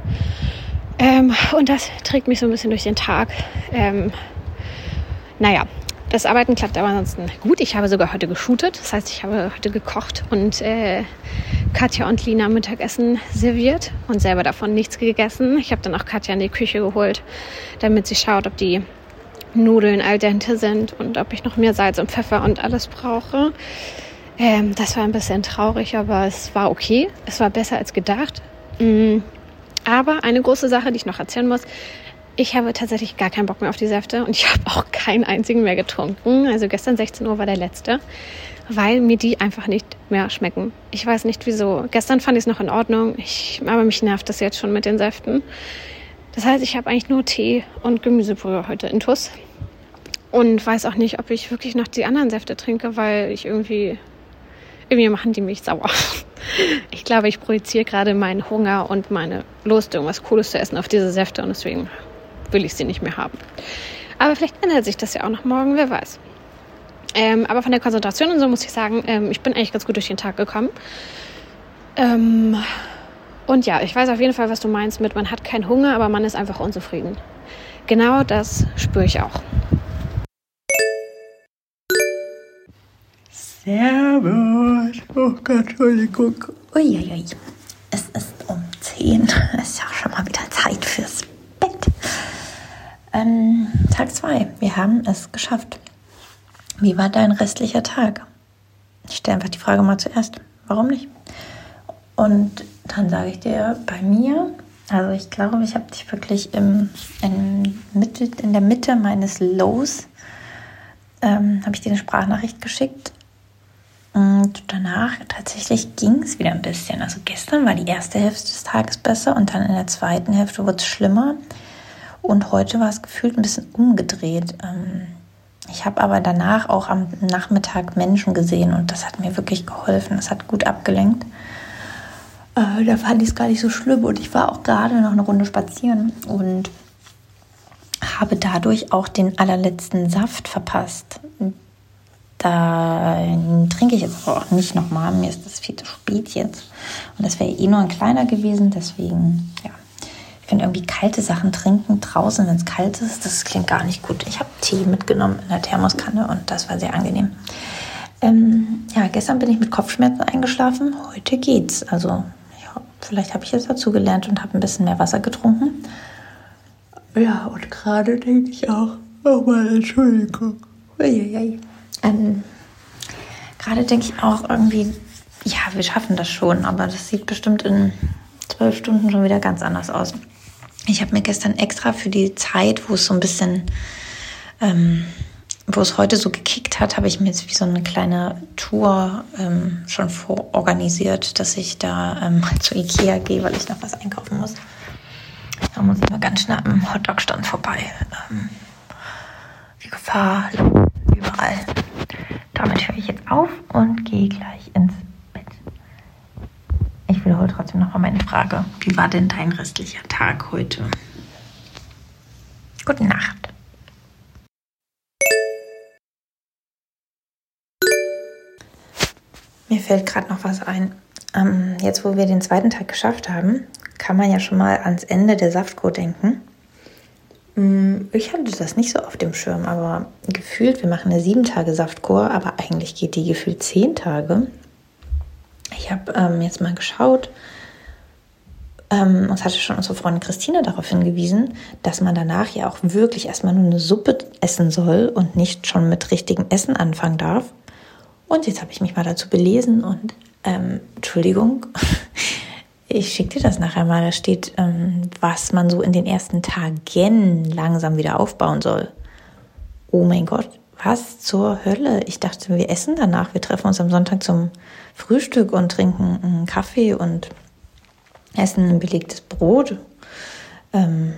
Ähm, und das trägt mich so ein bisschen durch den Tag. Ähm, naja, das Arbeiten klappt aber ansonsten gut. Ich habe sogar heute geshootet. Das heißt, ich habe heute gekocht und äh, Katja und Lina Mittagessen serviert und selber davon nichts gegessen. Ich habe dann auch Katja in die Küche geholt, damit sie schaut, ob die Nudeln al dente sind und ob ich noch mehr Salz und Pfeffer und alles brauche. Ähm, das war ein bisschen traurig, aber es war okay. Es war besser als gedacht. Mm. Aber eine große Sache, die ich noch erzählen muss, ich habe tatsächlich gar keinen Bock mehr auf die Säfte und ich habe auch keinen einzigen mehr getrunken. Also gestern 16 Uhr war der letzte, weil mir die einfach nicht mehr schmecken. Ich weiß nicht wieso. Gestern fand ich es noch in Ordnung, ich, aber mich nervt das jetzt schon mit den Säften. Das heißt, ich habe eigentlich nur Tee und Gemüsebrühe heute in Tuss und weiß auch nicht, ob ich wirklich noch die anderen Säfte trinke, weil ich irgendwie irgendwie machen die mich sauer. Ich glaube, ich projiziere gerade meinen Hunger und meine Lust, irgendwas Cooles zu essen auf diese Säfte und deswegen will ich sie nicht mehr haben. Aber vielleicht ändert sich das ja auch noch morgen, wer weiß. Ähm, aber von der Konzentration und so muss ich sagen, ähm, ich bin eigentlich ganz gut durch den Tag gekommen. Ähm, und ja, ich weiß auf jeden Fall, was du meinst mit, man hat keinen Hunger, aber man ist einfach unzufrieden. Genau das spüre ich auch. Servus. Oh Gott, Entschuldigung. Uiuiui. Es ist um 10. Es ist ja schon mal wieder Zeit fürs Ähm, Tag 2. Wir haben es geschafft. Wie war dein restlicher Tag? Ich stelle einfach die Frage mal zuerst. Warum nicht? Und dann sage ich dir, bei mir, also ich glaube, ich habe dich wirklich im, in, Mitte, in der Mitte meines Lows, ähm, habe ich dir eine Sprachnachricht geschickt. Und danach tatsächlich ging es wieder ein bisschen. Also gestern war die erste Hälfte des Tages besser und dann in der zweiten Hälfte wurde es schlimmer. Und heute war es gefühlt ein bisschen umgedreht. Ähm, ich habe aber danach auch am Nachmittag Menschen gesehen und das hat mir wirklich geholfen. Das hat gut abgelenkt. Äh, da fand ich es gar nicht so schlimm und ich war auch gerade noch eine Runde spazieren und habe dadurch auch den allerletzten Saft verpasst. Da trinke ich jetzt aber auch nicht nochmal. Mir ist das viel zu spät jetzt. Und das wäre eh nur ein kleiner gewesen. Deswegen, ja, ich finde irgendwie kalte Sachen trinken draußen, wenn es kalt ist, das klingt gar nicht gut. Ich habe Tee mitgenommen in der Thermoskanne und das war sehr angenehm. Ähm, ja, gestern bin ich mit Kopfschmerzen eingeschlafen. Heute geht's. Also, vielleicht habe ich jetzt dazu gelernt und habe ein bisschen mehr Wasser getrunken. Ja, und gerade denke ich auch, oh mal, Entschuldigung. Ähm, gerade denke ich auch irgendwie, ja, wir schaffen das schon, aber das sieht bestimmt in zwölf Stunden schon wieder ganz anders aus. Ich habe mir gestern extra für die Zeit, wo es so ein bisschen, ähm, wo es heute so gekickt hat, habe ich mir jetzt wie so eine kleine Tour ähm, schon vororganisiert, dass ich da ähm, zu Ikea gehe, weil ich noch was einkaufen muss. Da muss ich mal ganz schnell am Hotdog-Stand vorbei. Ähm, die Gefahr überall. Damit höre ich jetzt auf und gehe gleich ins ich wiederhole trotzdem noch mal meine Frage. Wie war denn dein restlicher Tag heute? Gute Nacht. Mir fällt gerade noch was ein. Ähm, jetzt, wo wir den zweiten Tag geschafft haben, kann man ja schon mal ans Ende der Saftkur denken. Mm, ich hatte das nicht so auf dem Schirm, aber gefühlt, wir machen eine sieben Tage Saftkur, aber eigentlich geht die gefühlt zehn Tage. Ich habe ähm, jetzt mal geschaut, ähm, uns hatte schon unsere Freundin Christina darauf hingewiesen, dass man danach ja auch wirklich erstmal nur eine Suppe essen soll und nicht schon mit richtigem Essen anfangen darf. Und jetzt habe ich mich mal dazu belesen und ähm, Entschuldigung, ich schicke dir das nachher mal. Da steht, ähm, was man so in den ersten Tagen langsam wieder aufbauen soll. Oh mein Gott, was zur Hölle? Ich dachte, wir essen danach. Wir treffen uns am Sonntag zum Frühstück und trinken einen Kaffee und essen ein belegtes Brot. Ähm,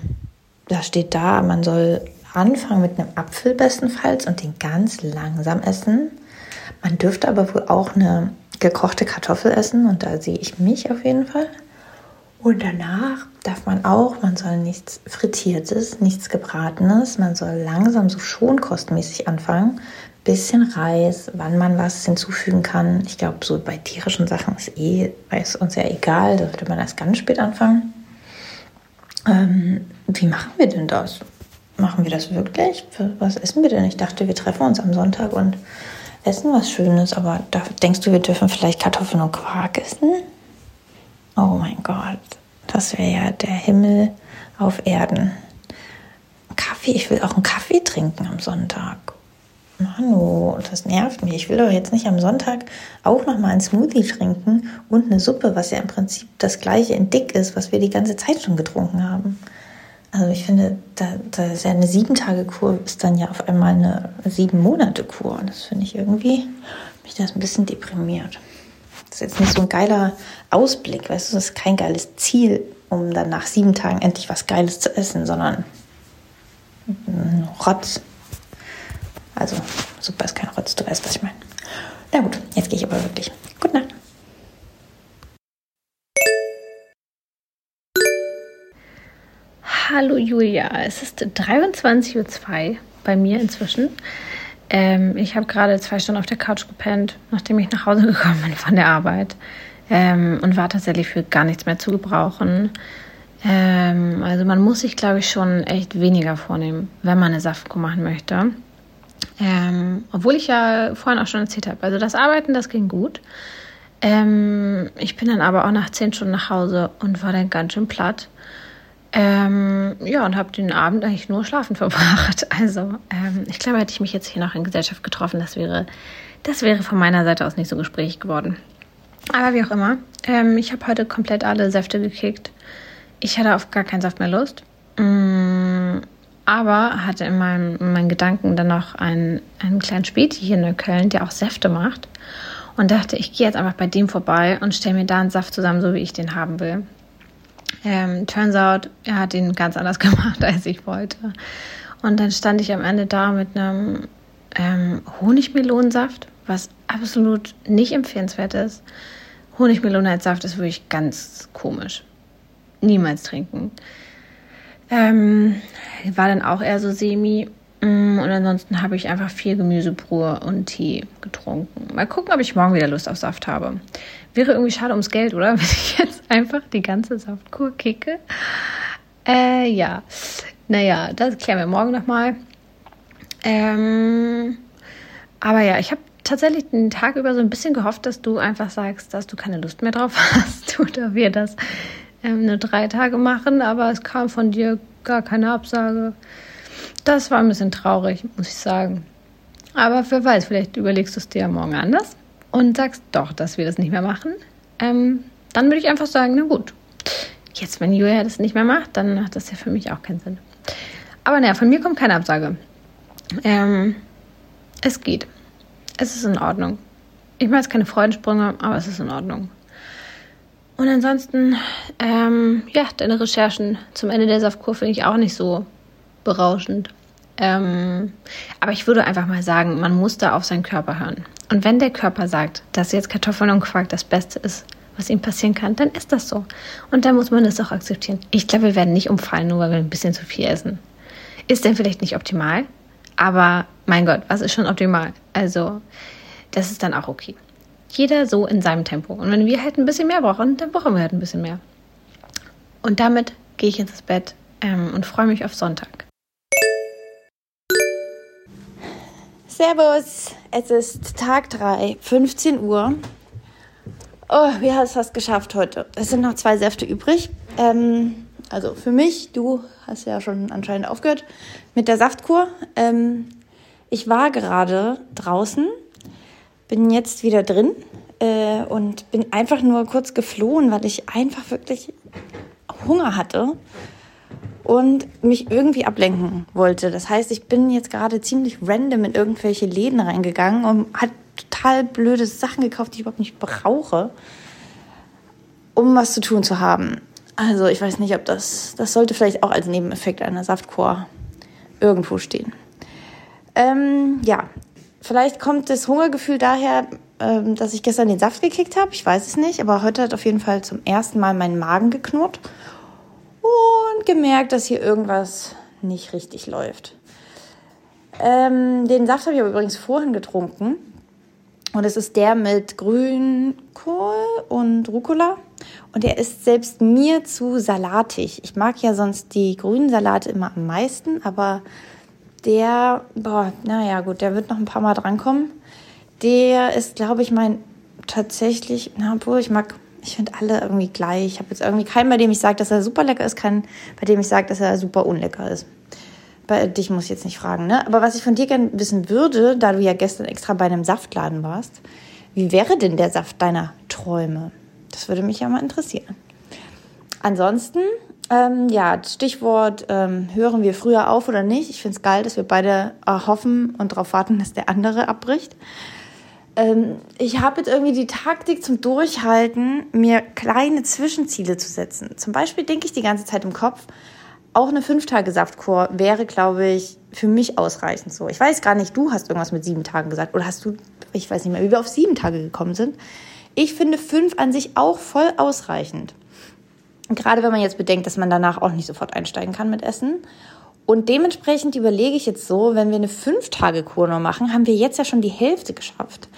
da steht da, man soll anfangen mit einem Apfel bestenfalls und den ganz langsam essen. Man dürfte aber wohl auch eine gekochte Kartoffel essen und da sehe ich mich auf jeden Fall. Und danach darf man auch, man soll nichts Frittiertes, nichts Gebratenes, man soll langsam so schonkostmäßig anfangen. Bisschen Reis, wann man was hinzufügen kann. Ich glaube, so bei tierischen Sachen ist eh, ist uns ja egal, da sollte man erst ganz spät anfangen. Ähm, wie machen wir denn das? Machen wir das wirklich? Was essen wir denn? Ich dachte, wir treffen uns am Sonntag und essen was Schönes, aber da, denkst du, wir dürfen vielleicht Kartoffeln und Quark essen? Oh mein Gott, das wäre ja der Himmel auf Erden. Kaffee, ich will auch einen Kaffee trinken am Sonntag. Manu, das nervt mich. Ich will doch jetzt nicht am Sonntag auch noch mal einen Smoothie trinken und eine Suppe, was ja im Prinzip das gleiche in dick ist, was wir die ganze Zeit schon getrunken haben. Also ich finde, da, da ist ja eine sieben Tage Kur ist dann ja auf einmal eine sieben Monate Kur. Und das finde ich irgendwie mich das ein bisschen deprimiert. Das ist jetzt nicht so ein geiler Ausblick, weißt du, das ist kein geiles Ziel, um dann nach sieben Tagen endlich was Geiles zu essen, sondern Rotz. Also, super ist kein Rotz, du weißt, was ich meine. Na gut, jetzt gehe ich aber wirklich. Gute Nacht. Hallo Julia, es ist 23.02 Uhr bei mir inzwischen. Ähm, ich habe gerade zwei Stunden auf der Couch gepennt, nachdem ich nach Hause gekommen bin von der Arbeit. Ähm, und war tatsächlich für gar nichts mehr zu gebrauchen. Ähm, also man muss sich, glaube ich, schon echt weniger vornehmen, wenn man eine Saftkur machen möchte. Ähm, obwohl ich ja vorhin auch schon erzählt habe. Also das Arbeiten, das ging gut. Ähm, ich bin dann aber auch nach zehn Stunden nach Hause und war dann ganz schön platt. Ähm, ja, und habe den Abend eigentlich nur schlafen verbracht. Also, ähm, ich glaube, hätte ich mich jetzt hier noch in Gesellschaft getroffen, das wäre, das wäre von meiner Seite aus nicht so gesprächig geworden. Aber wie auch immer, ähm, ich habe heute komplett alle Säfte gekickt. Ich hatte auf gar keinen Saft mehr Lust. Mm, aber hatte in, meinem, in meinen Gedanken dann noch einen, einen kleinen Späti hier in Neukölln, der auch Säfte macht. Und dachte, ich gehe jetzt einfach bei dem vorbei und stelle mir da einen Saft zusammen, so wie ich den haben will. Ähm, turns out, er hat ihn ganz anders gemacht, als ich wollte. Und dann stand ich am Ende da mit einem ähm, Honigmelonensaft, was absolut nicht empfehlenswert ist. Honigmelone als Saft ist wirklich ganz komisch. Niemals trinken. Ähm, war dann auch eher so semi. Mm, und ansonsten habe ich einfach viel Gemüsebrühe und Tee getrunken. Mal gucken, ob ich morgen wieder Lust auf Saft habe. Wäre irgendwie schade ums Geld, oder? Wenn ich jetzt einfach die ganze Saftkur kicke. Äh, ja. Naja, das klären wir morgen nochmal. Ähm, aber ja, ich habe tatsächlich den Tag über so ein bisschen gehofft, dass du einfach sagst, dass du keine Lust mehr drauf hast oder wir das ähm, nur drei Tage machen, aber es kam von dir gar keine Absage. Das war ein bisschen traurig, muss ich sagen. Aber wer weiß, vielleicht überlegst du es dir ja morgen anders und sagst doch, dass wir das nicht mehr machen. Ähm, dann würde ich einfach sagen, na gut. Jetzt, wenn Julia das nicht mehr macht, dann hat das ja für mich auch keinen Sinn. Aber naja, von mir kommt keine Absage. Ähm, es geht. Es ist in Ordnung. Ich mache jetzt keine Freudensprünge, aber es ist in Ordnung. Und ansonsten, ähm, ja, deine Recherchen zum Ende der Saftkur finde ich auch nicht so berauschend. Ähm, aber ich würde einfach mal sagen, man muss da auf seinen Körper hören. Und wenn der Körper sagt, dass jetzt Kartoffeln und Quark das Beste ist, was ihm passieren kann, dann ist das so. Und dann muss man das auch akzeptieren. Ich glaube, wir werden nicht umfallen, nur weil wir ein bisschen zu viel essen. Ist denn vielleicht nicht optimal, aber mein Gott, was ist schon optimal? Also, das ist dann auch okay. Jeder so in seinem Tempo. Und wenn wir halt ein bisschen mehr brauchen, dann brauchen wir halt ein bisschen mehr. Und damit gehe ich ins Bett ähm, und freue mich auf Sonntag. Servus, es ist Tag 3, 15 Uhr. Oh, wie hast du das geschafft heute? Es sind noch zwei Säfte übrig. Ähm, also für mich, du hast ja schon anscheinend aufgehört mit der Saftkur. Ähm, ich war gerade draußen bin jetzt wieder drin äh, und bin einfach nur kurz geflohen, weil ich einfach wirklich Hunger hatte und mich irgendwie ablenken wollte. Das heißt, ich bin jetzt gerade ziemlich random in irgendwelche Läden reingegangen und hat total blöde Sachen gekauft, die ich überhaupt nicht brauche, um was zu tun zu haben. Also ich weiß nicht, ob das, das sollte vielleicht auch als Nebeneffekt einer Saftkur irgendwo stehen. Ähm, ja, Vielleicht kommt das Hungergefühl daher, ähm, dass ich gestern den Saft gekickt habe. Ich weiß es nicht, aber heute hat auf jeden Fall zum ersten Mal mein Magen geknurrt und gemerkt, dass hier irgendwas nicht richtig läuft. Ähm, den Saft habe ich aber übrigens vorhin getrunken. Und es ist der mit Grünkohl und Rucola. Und der ist selbst mir zu salatig. Ich mag ja sonst die grünen Salate immer am meisten, aber der, boah, naja, gut, der wird noch ein paar Mal drankommen. Der ist, glaube ich, mein tatsächlich, na, obwohl ich mag, ich finde alle irgendwie gleich. Ich habe jetzt irgendwie keinen, bei dem ich sage, dass er super lecker ist, keinen, bei dem ich sage, dass er super unlecker ist. Bei dich muss ich jetzt nicht fragen, ne? Aber was ich von dir gerne wissen würde, da du ja gestern extra bei einem Saftladen warst, wie wäre denn der Saft deiner Träume? Das würde mich ja mal interessieren. Ansonsten ähm, ja, Stichwort, ähm, hören wir früher auf oder nicht? Ich finde es geil, dass wir beide äh, hoffen und darauf warten, dass der andere abbricht. Ähm, ich habe jetzt irgendwie die Taktik zum Durchhalten, mir kleine Zwischenziele zu setzen. Zum Beispiel denke ich die ganze Zeit im Kopf, auch eine Fünf-Tage-Saftkur wäre, glaube ich, für mich ausreichend so. Ich weiß gar nicht, du hast irgendwas mit sieben Tagen gesagt. Oder hast du, ich weiß nicht mehr, wie wir auf sieben Tage gekommen sind. Ich finde fünf an sich auch voll ausreichend. Gerade wenn man jetzt bedenkt, dass man danach auch nicht sofort einsteigen kann mit Essen. Und dementsprechend überlege ich jetzt so, wenn wir eine Fünf-Tage-Kur nur machen, haben wir jetzt ja schon die Hälfte geschafft.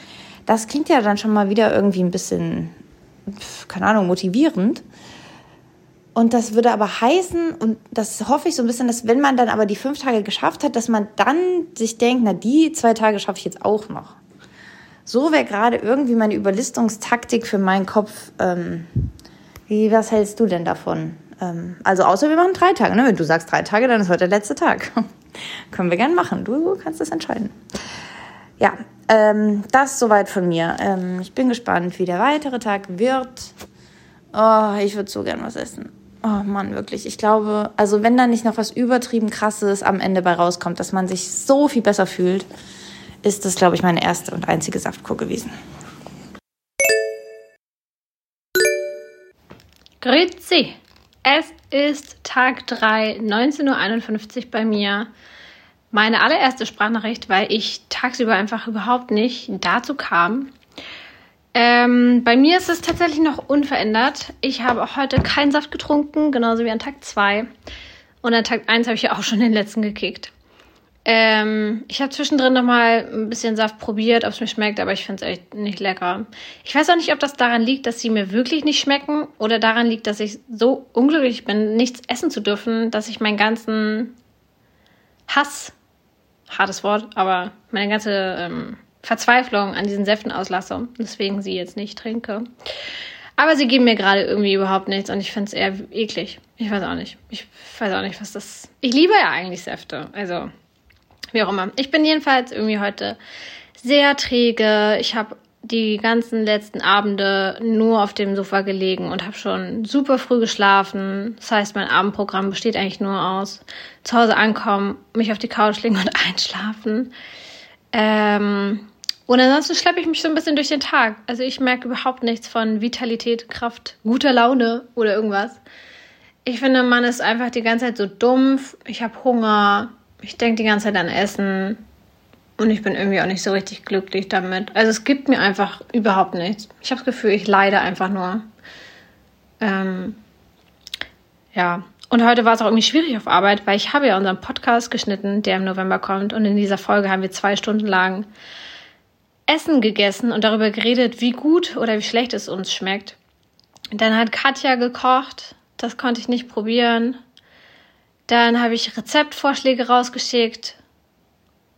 Das klingt ja dann schon mal wieder irgendwie ein bisschen, keine Ahnung, motivierend. Und das würde aber heißen, und das hoffe ich so ein bisschen, dass wenn man dann aber die fünf Tage geschafft hat, dass man dann sich denkt, na, die zwei Tage schaffe ich jetzt auch noch. So wäre gerade irgendwie meine Überlistungstaktik für meinen Kopf ähm, wie, was hältst du denn davon? Ähm, also außer wir machen drei Tage. Ne? Wenn du sagst drei Tage, dann ist heute der letzte Tag. Können wir gern machen. Du kannst das entscheiden. Ja, ähm, das soweit von mir. Ähm, ich bin gespannt, wie der weitere Tag wird. Oh, ich würde so gern was essen. Oh Mann, wirklich. Ich glaube, also wenn da nicht noch was übertrieben krasses am Ende bei rauskommt, dass man sich so viel besser fühlt, ist das, glaube ich, meine erste und einzige Saftkur gewesen. Grüezi! Es ist Tag 3, 19.51 Uhr bei mir. Meine allererste Sprachnachricht, weil ich tagsüber einfach überhaupt nicht dazu kam. Ähm, bei mir ist es tatsächlich noch unverändert. Ich habe heute keinen Saft getrunken, genauso wie an Tag 2. Und an Tag 1 habe ich ja auch schon den letzten gekickt. Ähm, ich habe zwischendrin noch mal ein bisschen Saft probiert, ob es mir schmeckt, aber ich finde es echt nicht lecker. Ich weiß auch nicht, ob das daran liegt, dass sie mir wirklich nicht schmecken oder daran liegt, dass ich so unglücklich bin, nichts essen zu dürfen, dass ich meinen ganzen Hass, hartes Wort, aber meine ganze ähm, Verzweiflung an diesen Säften auslasse, deswegen sie jetzt nicht trinke. Aber sie geben mir gerade irgendwie überhaupt nichts und ich finde es eher eklig. Ich weiß auch nicht. Ich weiß auch nicht, was das. Ich liebe ja eigentlich Säfte. Also wie auch immer. Ich bin jedenfalls irgendwie heute sehr träge. Ich habe die ganzen letzten Abende nur auf dem Sofa gelegen und habe schon super früh geschlafen. Das heißt, mein Abendprogramm besteht eigentlich nur aus zu Hause ankommen, mich auf die Couch legen und einschlafen. Ähm, und ansonsten schleppe ich mich so ein bisschen durch den Tag. Also ich merke überhaupt nichts von Vitalität, Kraft, guter Laune oder irgendwas. Ich finde, man ist einfach die ganze Zeit so dumpf. Ich habe Hunger ich denke die ganze Zeit an Essen und ich bin irgendwie auch nicht so richtig glücklich damit. Also es gibt mir einfach überhaupt nichts. Ich habe das Gefühl, ich leide einfach nur. Ähm, ja. Und heute war es auch irgendwie schwierig auf Arbeit, weil ich habe ja unseren Podcast geschnitten, der im November kommt. Und in dieser Folge haben wir zwei Stunden lang Essen gegessen und darüber geredet, wie gut oder wie schlecht es uns schmeckt. Dann hat Katja gekocht. Das konnte ich nicht probieren. Dann habe ich Rezeptvorschläge rausgeschickt.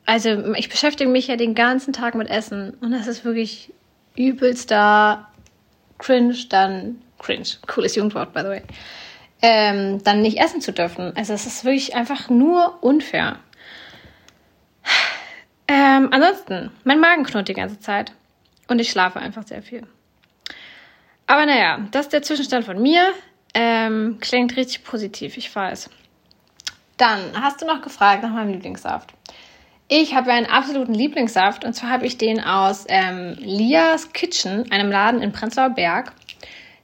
Also ich beschäftige mich ja den ganzen Tag mit Essen und das ist wirklich übelster Cringe, dann Cringe, cooles Jugendwort by the way, ähm, dann nicht essen zu dürfen. Also es ist wirklich einfach nur unfair. Ähm, ansonsten, mein Magen knurrt die ganze Zeit und ich schlafe einfach sehr viel. Aber naja, das ist der Zwischenstand von mir. Ähm, klingt richtig positiv, ich weiß. Dann hast du noch gefragt nach meinem Lieblingssaft. Ich habe einen absoluten Lieblingssaft und zwar habe ich den aus ähm, Lias Kitchen, einem Laden in Prenzlauer Berg,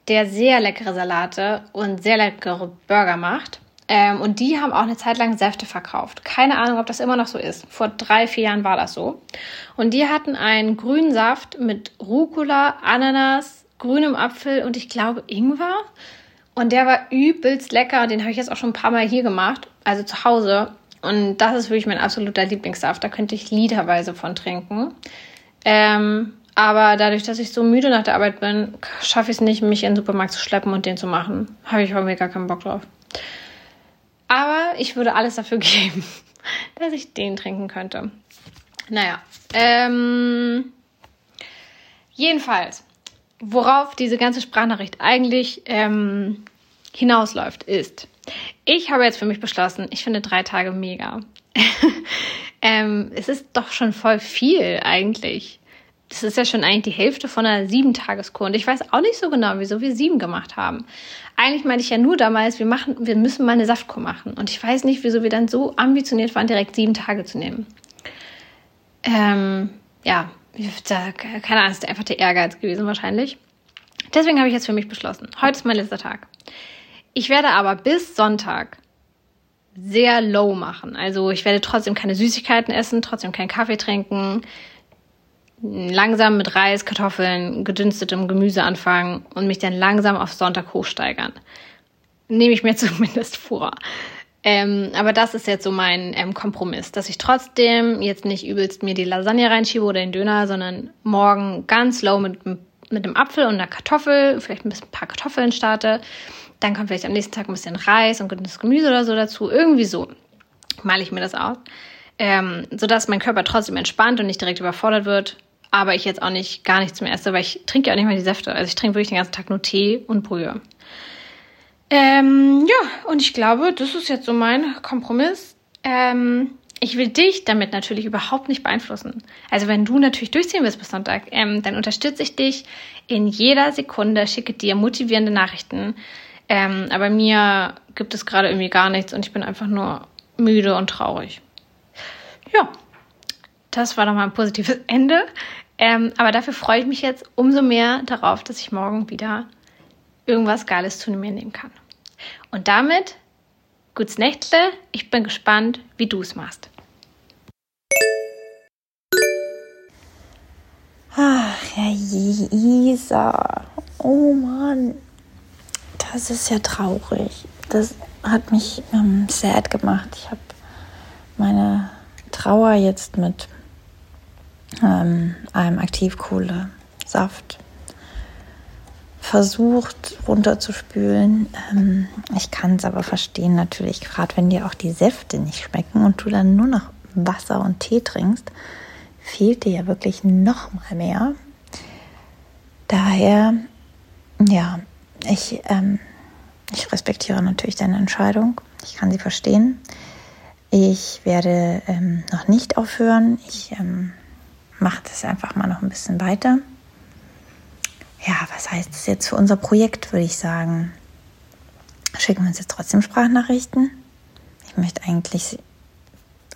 der sehr leckere Salate und sehr leckere Burger macht. Ähm, und die haben auch eine Zeit lang Säfte verkauft. Keine Ahnung, ob das immer noch so ist. Vor drei, vier Jahren war das so. Und die hatten einen grünen Saft mit Rucola, Ananas, grünem Apfel und ich glaube Ingwer. Und der war übelst lecker. Den habe ich jetzt auch schon ein paar Mal hier gemacht, also zu Hause. Und das ist wirklich mein absoluter Lieblingssaft. Da könnte ich literweise von trinken. Ähm, aber dadurch, dass ich so müde nach der Arbeit bin, schaffe ich es nicht, mich in den Supermarkt zu schleppen und den zu machen. Habe ich irgendwie gar keinen Bock drauf. Aber ich würde alles dafür geben, dass ich den trinken könnte. Naja, ähm, jedenfalls, worauf diese ganze Sprachnachricht eigentlich ähm, hinausläuft, ist, ich habe jetzt für mich beschlossen, ich finde drei Tage mega. ähm, es ist doch schon voll viel eigentlich. Das ist ja schon eigentlich die Hälfte von einer sieben-Tageskur. Und ich weiß auch nicht so genau, wieso wir sieben gemacht haben. Eigentlich meinte ich ja nur damals, wir machen, wir müssen mal eine Saftkur machen. Und ich weiß nicht, wieso wir dann so ambitioniert waren, direkt sieben Tage zu nehmen. Ähm, ja, da, keine Ahnung, ist einfach der Ehrgeiz gewesen wahrscheinlich. Deswegen habe ich jetzt für mich beschlossen. Heute ist mein letzter Tag. Ich werde aber bis Sonntag sehr low machen. Also ich werde trotzdem keine Süßigkeiten essen, trotzdem keinen Kaffee trinken, langsam mit Reis, Kartoffeln, gedünstetem Gemüse anfangen und mich dann langsam auf Sonntag hochsteigern. Nehme ich mir zumindest vor. Ähm, aber das ist jetzt so mein ähm, Kompromiss, dass ich trotzdem jetzt nicht übelst mir die Lasagne reinschiebe oder den Döner, sondern morgen ganz low mit, mit einem Apfel und einer Kartoffel, vielleicht ein, bisschen, ein paar Kartoffeln starte. Dann kommt vielleicht am nächsten Tag ein bisschen Reis und gutes Gemüse oder so dazu. Irgendwie so male ich mir das aus. Ähm, sodass mein Körper trotzdem entspannt und nicht direkt überfordert wird. Aber ich jetzt auch nicht gar nichts mehr esse, weil ich trinke ja auch nicht mehr die Säfte. Also ich trinke wirklich den ganzen Tag nur Tee und Brühe. Ähm, ja, und ich glaube, das ist jetzt so mein Kompromiss. Ähm, ich will dich damit natürlich überhaupt nicht beeinflussen. Also wenn du natürlich durchziehen willst bis Sonntag, ähm, dann unterstütze ich dich in jeder Sekunde, schicke dir motivierende Nachrichten. Ähm, aber mir gibt es gerade irgendwie gar nichts und ich bin einfach nur müde und traurig. Ja, das war doch mal ein positives Ende. Ähm, aber dafür freue ich mich jetzt umso mehr darauf, dass ich morgen wieder irgendwas Geiles zu mir nehmen kann. Und damit Gutes Nächtle, ich bin gespannt, wie du es machst. Ach, ja, Isa. Oh Mann. Das ist ja traurig. Das hat mich ähm, sad gemacht. Ich habe meine Trauer jetzt mit ähm, einem Aktivkohlesaft versucht runterzuspülen. Ähm, ich kann es aber verstehen natürlich, gerade wenn dir auch die Säfte nicht schmecken und du dann nur noch Wasser und Tee trinkst, fehlt dir ja wirklich noch mal mehr. Daher, ja, ich, ähm, ich respektiere natürlich deine Entscheidung. Ich kann sie verstehen. Ich werde ähm, noch nicht aufhören. Ich ähm, mache das einfach mal noch ein bisschen weiter ja, was heißt das jetzt für unser Projekt, würde ich sagen? Schicken wir uns jetzt trotzdem Sprachnachrichten? Ich möchte eigentlich,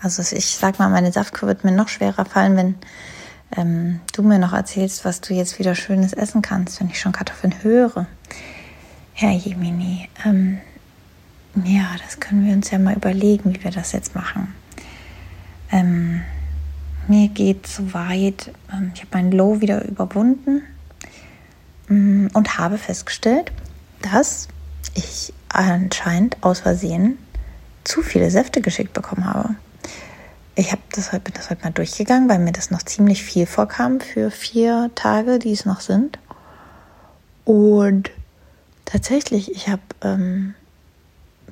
also ich sag mal, meine Saftkur wird mir noch schwerer fallen, wenn ähm, du mir noch erzählst, was du jetzt wieder Schönes essen kannst, wenn ich schon Kartoffeln höre. Herr Jemini, ähm, ja, das können wir uns ja mal überlegen, wie wir das jetzt machen. Ähm, mir geht soweit, ähm, ich habe mein Low wieder überwunden Mm, und habe festgestellt, dass ich anscheinend aus Versehen zu viele Säfte geschickt bekommen habe. Ich habe das heute, bin das heute mal durchgegangen, weil mir das noch ziemlich viel vorkam für vier Tage, die es noch sind. Und tatsächlich, ich habe ähm,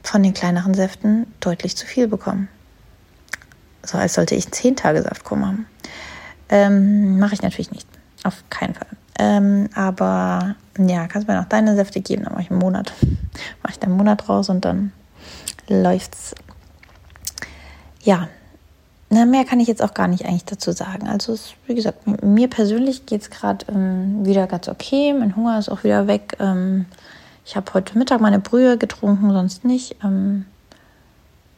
von den kleineren Säften deutlich zu viel bekommen. So als sollte ich einen zehn Tage Saftkur machen. Ähm, Mache ich natürlich nicht. Auf keinen Fall. Ähm, aber ja, kannst mir noch deine Säfte geben, dann mache ich einen Monat. mache ich einen Monat raus und dann läuft's. Ja, na, mehr kann ich jetzt auch gar nicht eigentlich dazu sagen. Also, es, wie gesagt, mir persönlich geht es gerade ähm, wieder ganz okay. Mein Hunger ist auch wieder weg. Ähm, ich habe heute Mittag meine Brühe getrunken, sonst nicht. Ähm,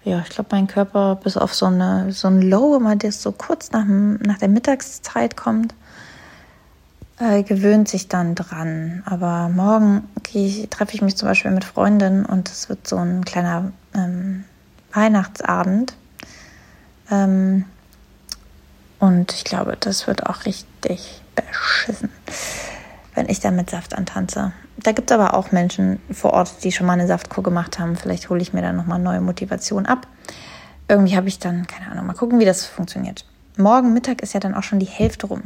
ja, ich glaube, mein Körper, bis auf so, eine, so ein Low, immer das so kurz nach, nach der Mittagszeit kommt, äh, gewöhnt sich dann dran. Aber morgen ich, treffe ich mich zum Beispiel mit Freundinnen und es wird so ein kleiner ähm, Weihnachtsabend. Ähm, und ich glaube, das wird auch richtig beschissen, wenn ich da mit Saft antanze. Da gibt es aber auch Menschen vor Ort, die schon mal eine Saftkur gemacht haben. Vielleicht hole ich mir dann nochmal neue Motivation ab. Irgendwie habe ich dann, keine Ahnung, mal gucken, wie das funktioniert. Morgen Mittag ist ja dann auch schon die Hälfte rum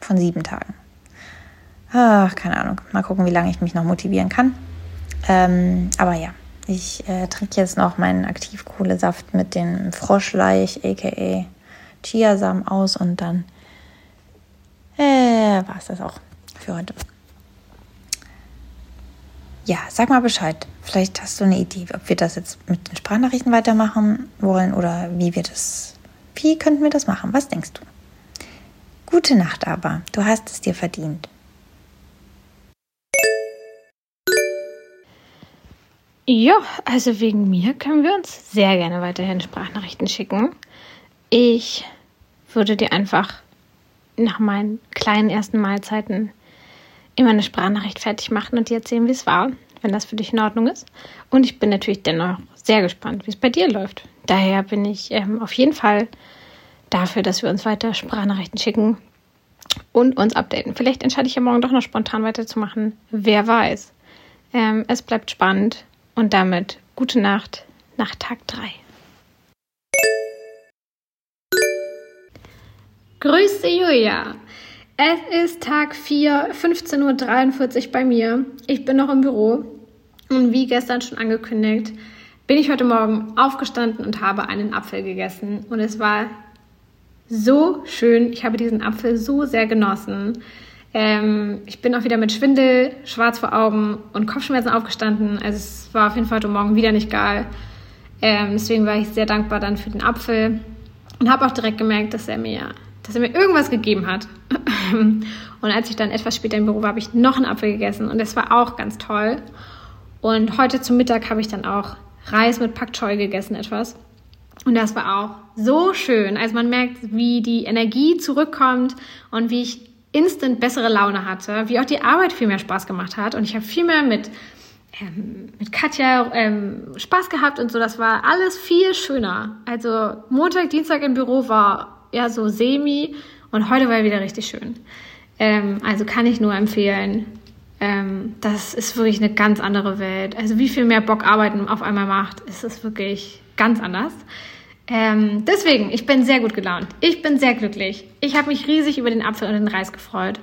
von sieben Tagen. Ach, keine Ahnung. Mal gucken, wie lange ich mich noch motivieren kann. Ähm, aber ja, ich äh, trinke jetzt noch meinen Aktivkohlesaft mit dem Froschleich, aka Chiasamen aus und dann äh, war es das auch für heute. Ja, sag mal Bescheid. Vielleicht hast du eine Idee, ob wir das jetzt mit den Sprachnachrichten weitermachen wollen oder wie wir das, wie könnten wir das machen? Was denkst du? Gute Nacht aber. Du hast es dir verdient. Ja, also wegen mir können wir uns sehr gerne weiterhin Sprachnachrichten schicken. Ich würde dir einfach nach meinen kleinen ersten Mahlzeiten immer eine Sprachnachricht fertig machen und dir erzählen, wie es war, wenn das für dich in Ordnung ist. Und ich bin natürlich dennoch sehr gespannt, wie es bei dir läuft. Daher bin ich ähm, auf jeden Fall dafür, dass wir uns weiter Sprachnachrichten schicken und uns updaten. Vielleicht entscheide ich ja morgen doch noch spontan weiterzumachen. Wer weiß. Ähm, es bleibt spannend. Und damit gute Nacht nach Tag 3. Grüße Julia. Es ist Tag 4, 15.43 Uhr bei mir. Ich bin noch im Büro. Und wie gestern schon angekündigt, bin ich heute Morgen aufgestanden und habe einen Apfel gegessen. Und es war so schön. Ich habe diesen Apfel so sehr genossen. Ähm, ich bin auch wieder mit Schwindel, schwarz vor Augen und Kopfschmerzen aufgestanden. Also es war auf jeden Fall heute Morgen wieder nicht geil. Ähm, deswegen war ich sehr dankbar dann für den Apfel und habe auch direkt gemerkt, dass er mir, dass er mir irgendwas gegeben hat. und als ich dann etwas später im Büro war, habe ich noch einen Apfel gegessen und das war auch ganz toll. Und heute zum Mittag habe ich dann auch Reis mit Pak Choi gegessen etwas. Und das war auch so schön. Also man merkt, wie die Energie zurückkommt und wie ich instant bessere Laune hatte, wie auch die Arbeit viel mehr Spaß gemacht hat. Und ich habe viel mehr mit, ähm, mit Katja ähm, Spaß gehabt und so. Das war alles viel schöner. Also Montag, Dienstag im Büro war ja so semi und heute war wieder richtig schön. Ähm, also kann ich nur empfehlen. Ähm, das ist wirklich eine ganz andere Welt. Also wie viel mehr Bock Arbeiten auf einmal macht, ist es wirklich ganz anders. Ähm, deswegen, ich bin sehr gut gelaunt. Ich bin sehr glücklich. Ich habe mich riesig über den Apfel und den Reis gefreut.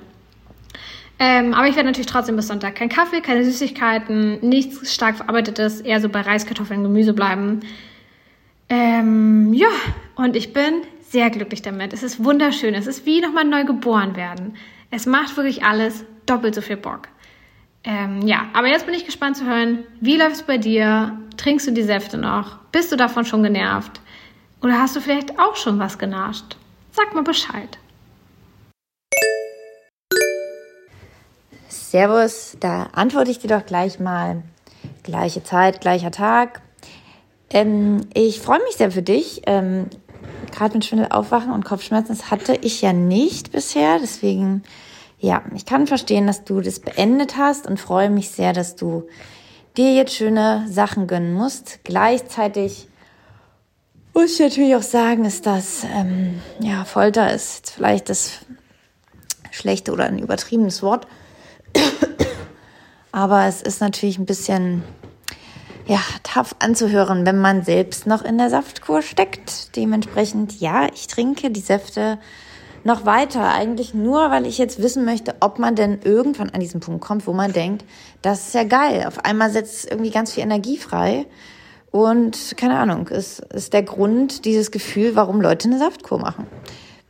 Ähm, aber ich werde natürlich trotzdem bis Sonntag kein Kaffee, keine Süßigkeiten, nichts stark verarbeitetes, eher so bei Reis, Kartoffeln, Gemüse bleiben. Ähm, ja, und ich bin sehr glücklich damit. Es ist wunderschön. Es ist wie nochmal neu geboren werden. Es macht wirklich alles doppelt so viel Bock. Ähm, ja, aber jetzt bin ich gespannt zu hören, wie läuft es bei dir? Trinkst du die Säfte noch? Bist du davon schon genervt? Oder hast du vielleicht auch schon was genascht? Sag mal Bescheid. Servus, da antworte ich dir doch gleich mal. Gleiche Zeit, gleicher Tag. Ähm, ich freue mich sehr für dich. Ähm, Gerade mit Schwindel aufwachen und Kopfschmerzen, das hatte ich ja nicht bisher. Deswegen, ja, ich kann verstehen, dass du das beendet hast und freue mich sehr, dass du dir jetzt schöne Sachen gönnen musst. Gleichzeitig muss ich natürlich auch sagen, ist das, ähm, ja, Folter ist jetzt vielleicht das schlechte oder ein übertriebenes Wort. Aber es ist natürlich ein bisschen, ja, tough anzuhören, wenn man selbst noch in der Saftkur steckt. Dementsprechend, ja, ich trinke die Säfte noch weiter. Eigentlich nur, weil ich jetzt wissen möchte, ob man denn irgendwann an diesen Punkt kommt, wo man denkt, das ist ja geil. Auf einmal setzt irgendwie ganz viel Energie frei. Und keine Ahnung, ist, ist der Grund, dieses Gefühl, warum Leute eine Saftkur machen.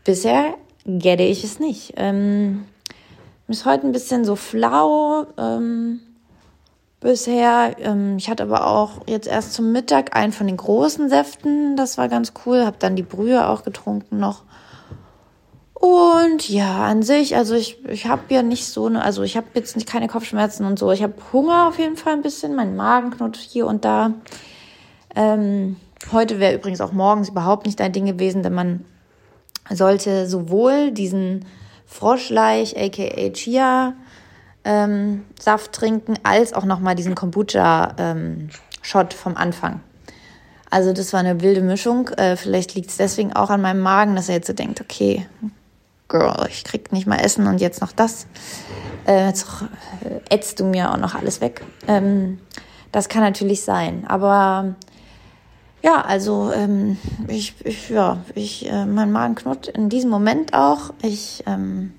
Bisher gette ich es nicht. Ähm, ist heute ein bisschen so flau. Ähm, bisher. Ähm, ich hatte aber auch jetzt erst zum Mittag einen von den großen Säften. Das war ganz cool. Hab dann die Brühe auch getrunken noch. Und ja, an sich, also ich, ich habe ja nicht so eine, also ich habe jetzt nicht keine Kopfschmerzen und so. Ich habe Hunger auf jeden Fall ein bisschen, mein Magen knurrt hier und da. Ähm, heute wäre übrigens auch morgens überhaupt nicht dein Ding gewesen, denn man sollte sowohl diesen Froschleich, aka Chia, ähm, Saft trinken, als auch nochmal diesen Kombucha-Shot ähm, vom Anfang. Also das war eine wilde Mischung. Äh, vielleicht liegt es deswegen auch an meinem Magen, dass er jetzt so denkt, okay, Girl, ich krieg nicht mal Essen und jetzt noch das. Äh, jetzt äh, ätzt du mir auch noch alles weg. Ähm, das kann natürlich sein. Aber ja, also ähm, ich, ich, ja, ich, äh, mein Magen knurrt in diesem Moment auch. Ich ähm,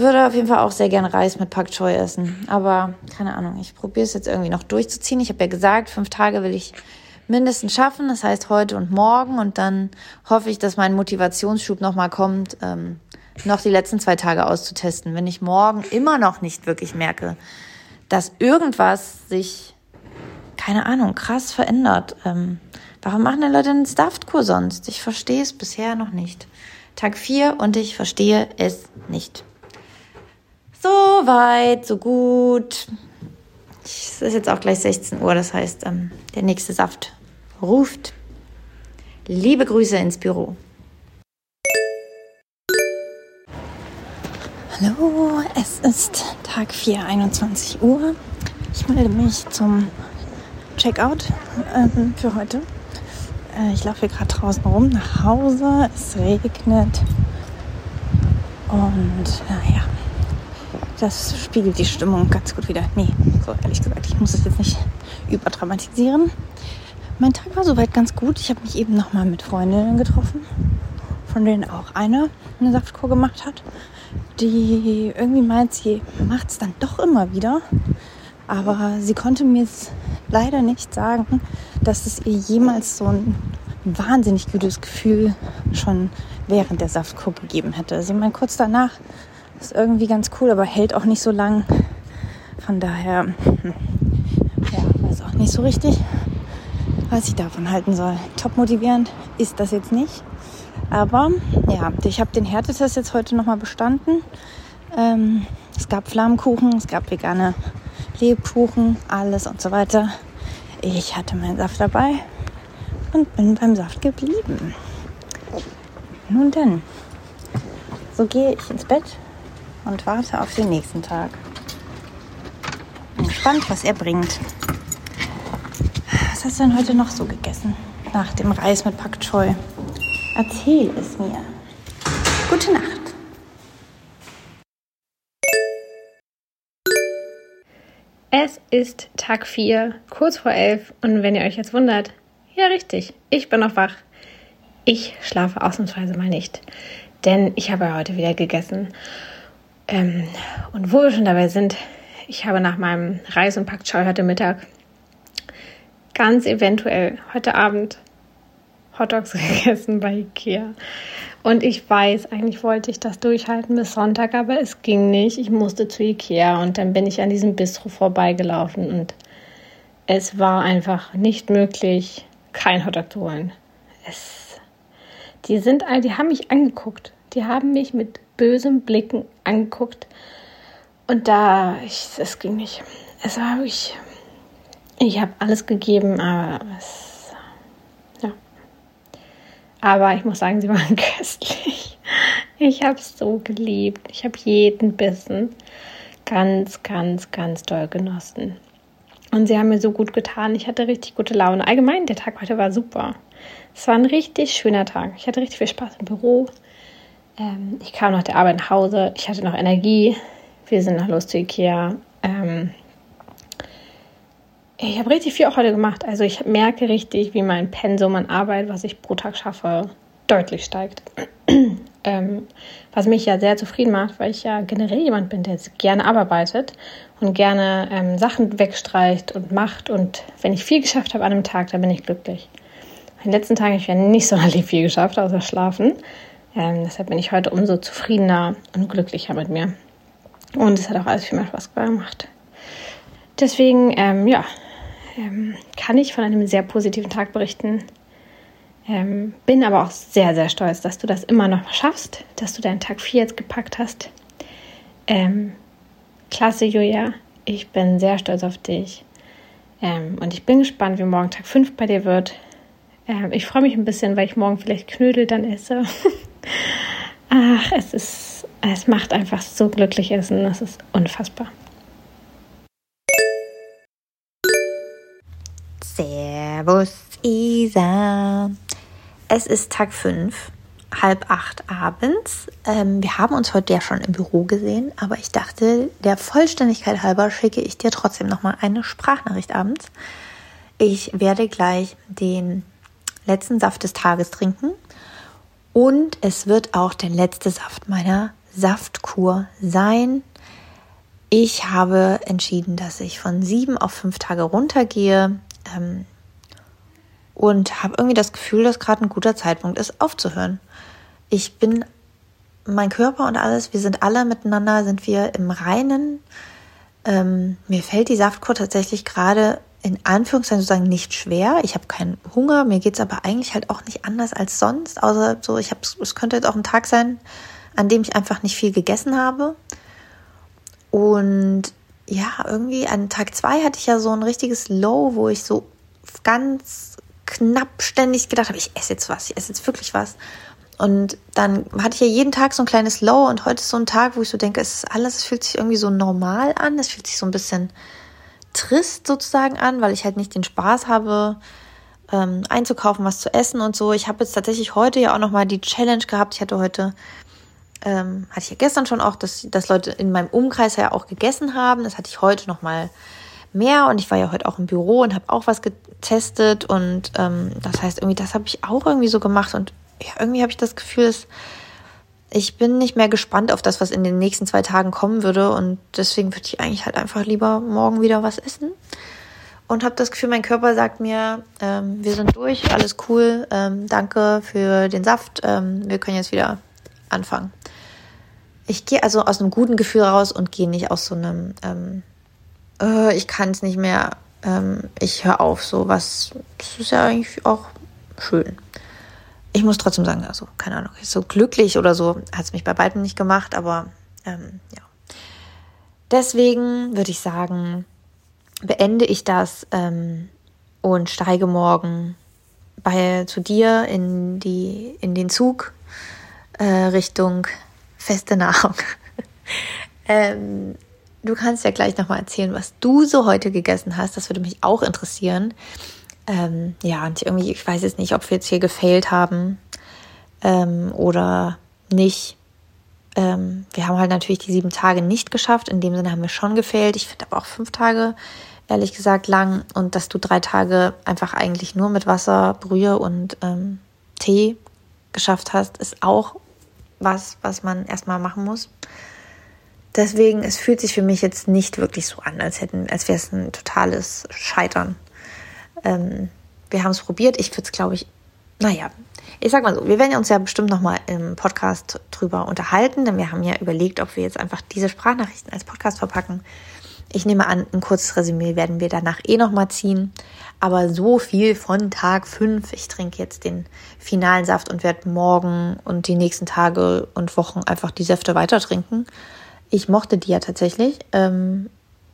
würde auf jeden Fall auch sehr gerne Reis mit Pak Choi essen. Aber keine Ahnung, ich probiere es jetzt irgendwie noch durchzuziehen. Ich habe ja gesagt, fünf Tage will ich mindestens schaffen. Das heißt heute und morgen. Und dann hoffe ich, dass mein Motivationsschub nochmal kommt, ähm, noch die letzten zwei Tage auszutesten. Wenn ich morgen immer noch nicht wirklich merke, dass irgendwas sich keine Ahnung, krass verändert. Ähm, warum machen denn Leute einen Staffed-Kur sonst? Ich verstehe es bisher noch nicht. Tag 4 und ich verstehe es nicht. So weit, so gut. Es ist jetzt auch gleich 16 Uhr, das heißt, ähm, der nächste Saft ruft. Liebe Grüße ins Büro. Hallo, es ist Tag 4, 21 Uhr. Ich melde mich zum Checkout ähm, für heute. Äh, ich laufe hier gerade draußen rum nach Hause. Es regnet. Und naja, das spiegelt die Stimmung ganz gut wieder. Nee, so ehrlich gesagt, ich muss es jetzt nicht überdramatisieren. Mein Tag war soweit ganz gut. Ich habe mich eben nochmal mit Freundinnen getroffen, von denen auch eine eine Saftkur gemacht hat, die irgendwie meint, sie macht es dann doch immer wieder. Aber sie konnte mir es leider nicht sagen, dass es ihr jemals so ein wahnsinnig gutes Gefühl schon während der Saftkur gegeben hätte. Sie meint, kurz danach Ist irgendwie ganz cool, aber hält auch nicht so lang. Von daher, hm, ja, weiß auch nicht so richtig, was ich davon halten soll. Top motivierend ist das jetzt nicht. Aber ja, ich habe den Härtetest jetzt heute nochmal bestanden. Ähm, es gab Flammkuchen, es gab vegane Lebkuchen, alles und so weiter. Ich hatte meinen Saft dabei und bin beim Saft geblieben. Nun denn, so gehe ich ins Bett und warte auf den nächsten Tag. Bin gespannt, was er bringt. Was hast du denn heute noch so gegessen? Nach dem Reis mit Pak Choi. Erzähl es mir. Gute Nacht. Es ist Tag 4, kurz vor 11 und wenn ihr euch jetzt wundert, ja richtig, ich bin noch wach. Ich schlafe ausnahmsweise mal nicht, denn ich habe ja heute wieder gegessen. Ähm, und wo wir schon dabei sind, ich habe nach meinem Reis- und Packschau heute Mittag ganz eventuell heute Abend Hotdogs gegessen bei Ikea. Und ich weiß, eigentlich wollte ich das durchhalten bis Sonntag, aber es ging nicht. Ich musste zu Ikea und dann bin ich an diesem Bistro vorbeigelaufen und es war einfach nicht möglich, kein Hotdog zu holen. Es, die sind, die haben mich angeguckt. Die haben mich mit bösen Blicken angeguckt und da, ich, es ging nicht. Es war wirklich, ich habe alles gegeben, aber es aber ich muss sagen, sie waren köstlich. Ich habe es so geliebt. Ich habe jeden Bissen ganz, ganz, ganz doll genossen. Und sie haben mir so gut getan. Ich hatte richtig gute Laune. Allgemein, der Tag heute war super. Es war ein richtig schöner Tag. Ich hatte richtig viel Spaß im Büro. Ähm, ich kam nach der Arbeit nach Hause. Ich hatte noch Energie. Wir sind noch los zu Ikea. Ähm, ich habe richtig viel auch heute gemacht. Also ich merke richtig, wie mein Pensum an Arbeit, was ich pro Tag schaffe, deutlich steigt. ähm, was mich ja sehr zufrieden macht, weil ich ja generell jemand bin, der gerne arbeitet und gerne ähm, Sachen wegstreicht und macht. Und wenn ich viel geschafft habe an einem Tag, dann bin ich glücklich. In den letzten Tagen habe ich ja nicht sonderlich viel geschafft, außer schlafen. Ähm, deshalb bin ich heute umso zufriedener und glücklicher mit mir. Und es hat auch alles viel mehr Spaß gemacht. Deswegen, ähm, ja, ähm, kann ich von einem sehr positiven Tag berichten. Ähm, bin aber auch sehr, sehr stolz, dass du das immer noch schaffst, dass du deinen Tag 4 jetzt gepackt hast. Ähm, klasse, Julia. Ich bin sehr stolz auf dich. Ähm, und ich bin gespannt, wie morgen Tag 5 bei dir wird. Ähm, ich freue mich ein bisschen, weil ich morgen vielleicht Knödel dann esse. Ach, es ist, es macht einfach so glücklich essen. Das ist unfassbar. Servus, Isa. Es ist Tag 5, halb acht abends. Ähm, wir haben uns heute ja schon im Büro gesehen, aber ich dachte, der Vollständigkeit halber schicke ich dir trotzdem nochmal eine Sprachnachricht abends. Ich werde gleich den letzten Saft des Tages trinken und es wird auch der letzte Saft meiner Saftkur sein. Ich habe entschieden, dass ich von sieben auf fünf Tage runtergehe. Ähm, und habe irgendwie das Gefühl, dass gerade ein guter Zeitpunkt ist, aufzuhören. Ich bin, mein Körper und alles, wir sind alle miteinander, sind wir im Reinen. Ähm, mir fällt die Saftkur tatsächlich gerade in Anführungszeichen sozusagen nicht schwer. Ich habe keinen Hunger, mir geht es aber eigentlich halt auch nicht anders als sonst. Außer so, ich habe, es könnte jetzt auch ein Tag sein, an dem ich einfach nicht viel gegessen habe. Und ja, irgendwie an Tag zwei hatte ich ja so ein richtiges Low, wo ich so ganz knapp ständig gedacht habe, ich esse jetzt was, ich esse jetzt wirklich was. Und dann hatte ich ja jeden Tag so ein kleines Low und heute ist so ein Tag, wo ich so denke, es ist alles, es fühlt sich irgendwie so normal an, es fühlt sich so ein bisschen trist sozusagen an, weil ich halt nicht den Spaß habe, ähm, einzukaufen, was zu essen und so. Ich habe jetzt tatsächlich heute ja auch nochmal die Challenge gehabt. Ich hatte heute ähm, hatte ich ja gestern schon auch, dass, dass Leute in meinem Umkreis ja auch gegessen haben. Das hatte ich heute noch mal mehr und ich war ja heute auch im Büro und habe auch was getestet und ähm, das heißt irgendwie, das habe ich auch irgendwie so gemacht und ja, irgendwie habe ich das Gefühl, dass ich bin nicht mehr gespannt auf das, was in den nächsten zwei Tagen kommen würde. Und deswegen würde ich eigentlich halt einfach lieber morgen wieder was essen. Und habe das Gefühl, mein Körper sagt mir, ähm, wir sind durch, alles cool, ähm, danke für den Saft, ähm, wir können jetzt wieder anfangen. Ich gehe also aus einem guten Gefühl raus und gehe nicht aus so einem, ähm, äh, ich kann es nicht mehr, ähm, ich höre auf, so was, das ist ja eigentlich auch schön. Ich muss trotzdem sagen, also, keine Ahnung, so glücklich oder so hat es mich bei beiden nicht gemacht, aber ähm, ja. Deswegen würde ich sagen, beende ich das ähm, und steige morgen bei, zu dir in, die, in den Zug äh, Richtung feste Nahrung. ähm, du kannst ja gleich nochmal erzählen, was du so heute gegessen hast. Das würde mich auch interessieren. Ähm, ja, und irgendwie, ich weiß jetzt nicht, ob wir jetzt hier gefailt haben ähm, oder nicht. Ähm, wir haben halt natürlich die sieben Tage nicht geschafft. In dem Sinne haben wir schon gefailt. Ich finde aber auch fünf Tage, ehrlich gesagt, lang. Und dass du drei Tage einfach eigentlich nur mit Wasser, Brühe und ähm, Tee geschafft hast, ist auch was, was man erstmal machen muss. Deswegen, es fühlt sich für mich jetzt nicht wirklich so an, als hätten, als wäre es ein totales Scheitern. Ähm, wir haben es probiert. Ich würde es, glaube ich, naja, ich sag mal so, wir werden uns ja bestimmt nochmal im Podcast drüber unterhalten, denn wir haben ja überlegt, ob wir jetzt einfach diese Sprachnachrichten als Podcast verpacken. Ich nehme an, ein kurzes Resümee werden wir danach eh nochmal ziehen. Aber so viel von Tag 5. Ich trinke jetzt den finalen Saft und werde morgen und die nächsten Tage und Wochen einfach die Säfte weiter trinken. Ich mochte die ja tatsächlich ähm,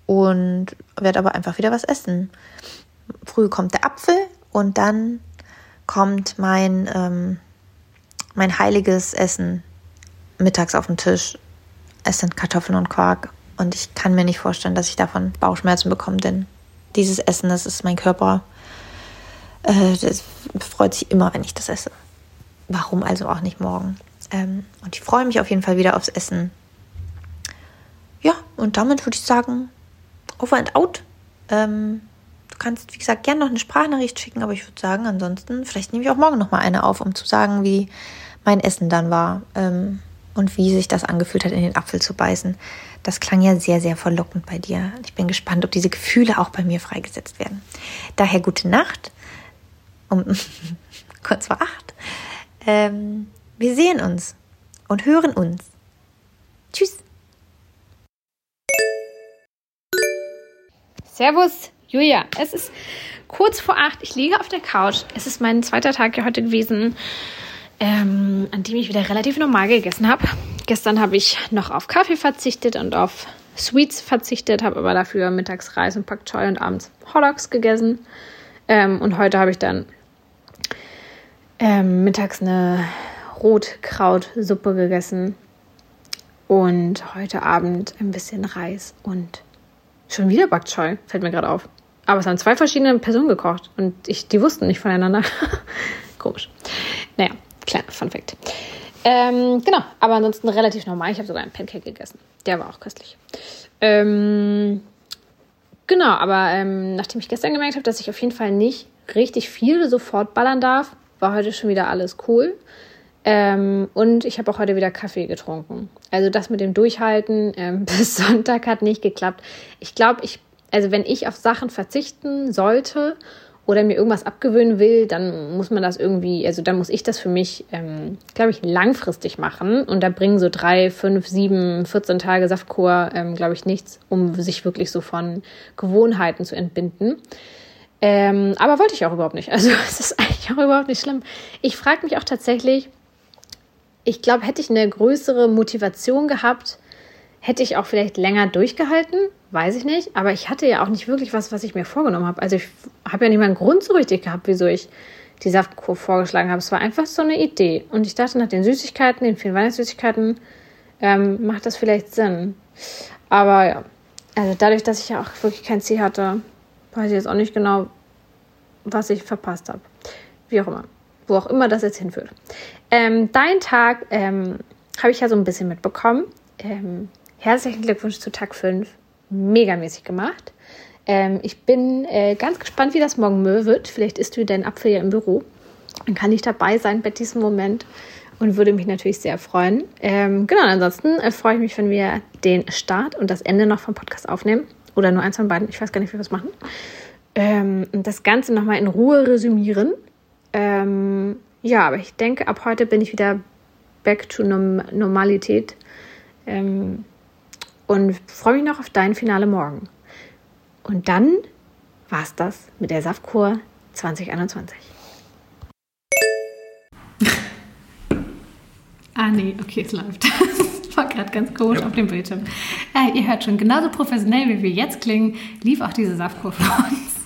und werde aber einfach wieder was essen. Früh kommt der Apfel und dann kommt mein, ähm, mein heiliges Essen mittags auf den Tisch. Es sind Kartoffeln und Quark. Und ich kann mir nicht vorstellen, dass ich davon Bauchschmerzen bekomme, denn dieses Essen, das ist mein Körper. Äh, das freut sich immer, wenn ich das esse. Warum also auch nicht morgen? Ähm, und ich freue mich auf jeden Fall wieder aufs Essen. Ja, und damit würde ich sagen, over and out. Ähm, du kannst, wie gesagt, gerne noch eine Sprachnachricht schicken, aber ich würde sagen, ansonsten, vielleicht nehme ich auch morgen noch mal eine auf, um zu sagen, wie mein Essen dann war ähm, und wie sich das angefühlt hat, in den Apfel zu beißen. Das klang ja sehr, sehr verlockend bei dir. Ich bin gespannt, ob diese Gefühle auch bei mir freigesetzt werden. Daher gute Nacht um kurz vor acht. Ähm, wir sehen uns und hören uns. Tschüss. Servus, Julia. Es ist kurz vor acht. Ich liege auf der Couch. Es ist mein zweiter Tag ja heute gewesen, ähm, an dem ich wieder relativ normal gegessen habe. Gestern habe ich noch auf Kaffee verzichtet und auf Sweets verzichtet, habe aber dafür mittags Reis und Pak Choi und abends Hotdogs gegessen. Ähm, und heute habe ich dann ähm, mittags eine Rotkrautsuppe gegessen. Und heute Abend ein bisschen Reis und schon wieder Bak Choi, fällt mir gerade auf. Aber es haben zwei verschiedene Personen gekocht und ich, die wussten nicht voneinander. Komisch. Naja, kleiner Fun Fact. Ähm, genau, aber ansonsten relativ normal. Ich habe sogar einen Pancake gegessen. Der war auch köstlich. Ähm, genau, aber ähm, nachdem ich gestern gemerkt habe, dass ich auf jeden Fall nicht richtig viel sofort ballern darf, war heute schon wieder alles cool. Ähm, und ich habe auch heute wieder Kaffee getrunken. Also das mit dem Durchhalten ähm, bis Sonntag hat nicht geklappt. Ich glaube, ich, also wenn ich auf Sachen verzichten sollte oder mir irgendwas abgewöhnen will, dann muss man das irgendwie, also dann muss ich das für mich, ähm, glaube ich, langfristig machen. Und da bringen so drei, fünf, sieben, 14 Tage Saftkur, ähm, glaube ich, nichts, um sich wirklich so von Gewohnheiten zu entbinden. Ähm, aber wollte ich auch überhaupt nicht. Also es ist eigentlich auch überhaupt nicht schlimm. Ich frage mich auch tatsächlich, ich glaube, hätte ich eine größere Motivation gehabt, hätte ich auch vielleicht länger durchgehalten, weiß ich nicht. Aber ich hatte ja auch nicht wirklich was, was ich mir vorgenommen habe. Also ich habe ja nicht mal einen Grund so richtig gehabt, wieso ich die Saftkur vorgeschlagen habe. Es war einfach so eine Idee. Und ich dachte, nach den Süßigkeiten, den vielen Weihnachtssüßigkeiten, ähm, macht das vielleicht Sinn. Aber ja, also dadurch, dass ich ja auch wirklich kein Ziel hatte, weiß ich jetzt auch nicht genau, was ich verpasst habe. Wie auch immer. Wo auch immer das jetzt hinführt. Ähm, dein Tag ähm, habe ich ja so ein bisschen mitbekommen. Ähm, Herzlichen Glückwunsch zu Tag 5. Megamäßig gemacht. Ähm, ich bin äh, ganz gespannt, wie das morgen wird. Vielleicht isst du deinen Apfel ja im Büro. Dann kann ich dabei sein bei diesem Moment und würde mich natürlich sehr freuen. Ähm, genau, ansonsten äh, freue ich mich, wenn wir den Start und das Ende noch vom Podcast aufnehmen. Oder nur eins von beiden. Ich weiß gar nicht, wie wir es machen. Ähm, und das Ganze nochmal in Ruhe resümieren. Ähm, ja, aber ich denke, ab heute bin ich wieder back to Norm Normalität Ähm, und freue mich noch auf dein Finale morgen. Und dann war es das mit der Saftkur 2021. ah nee, okay, es läuft. Das war gerade ganz komisch ja. auf dem Bildschirm. Äh, ihr hört schon, genauso professionell wie wir jetzt klingen, lief auch diese Saftkur für uns.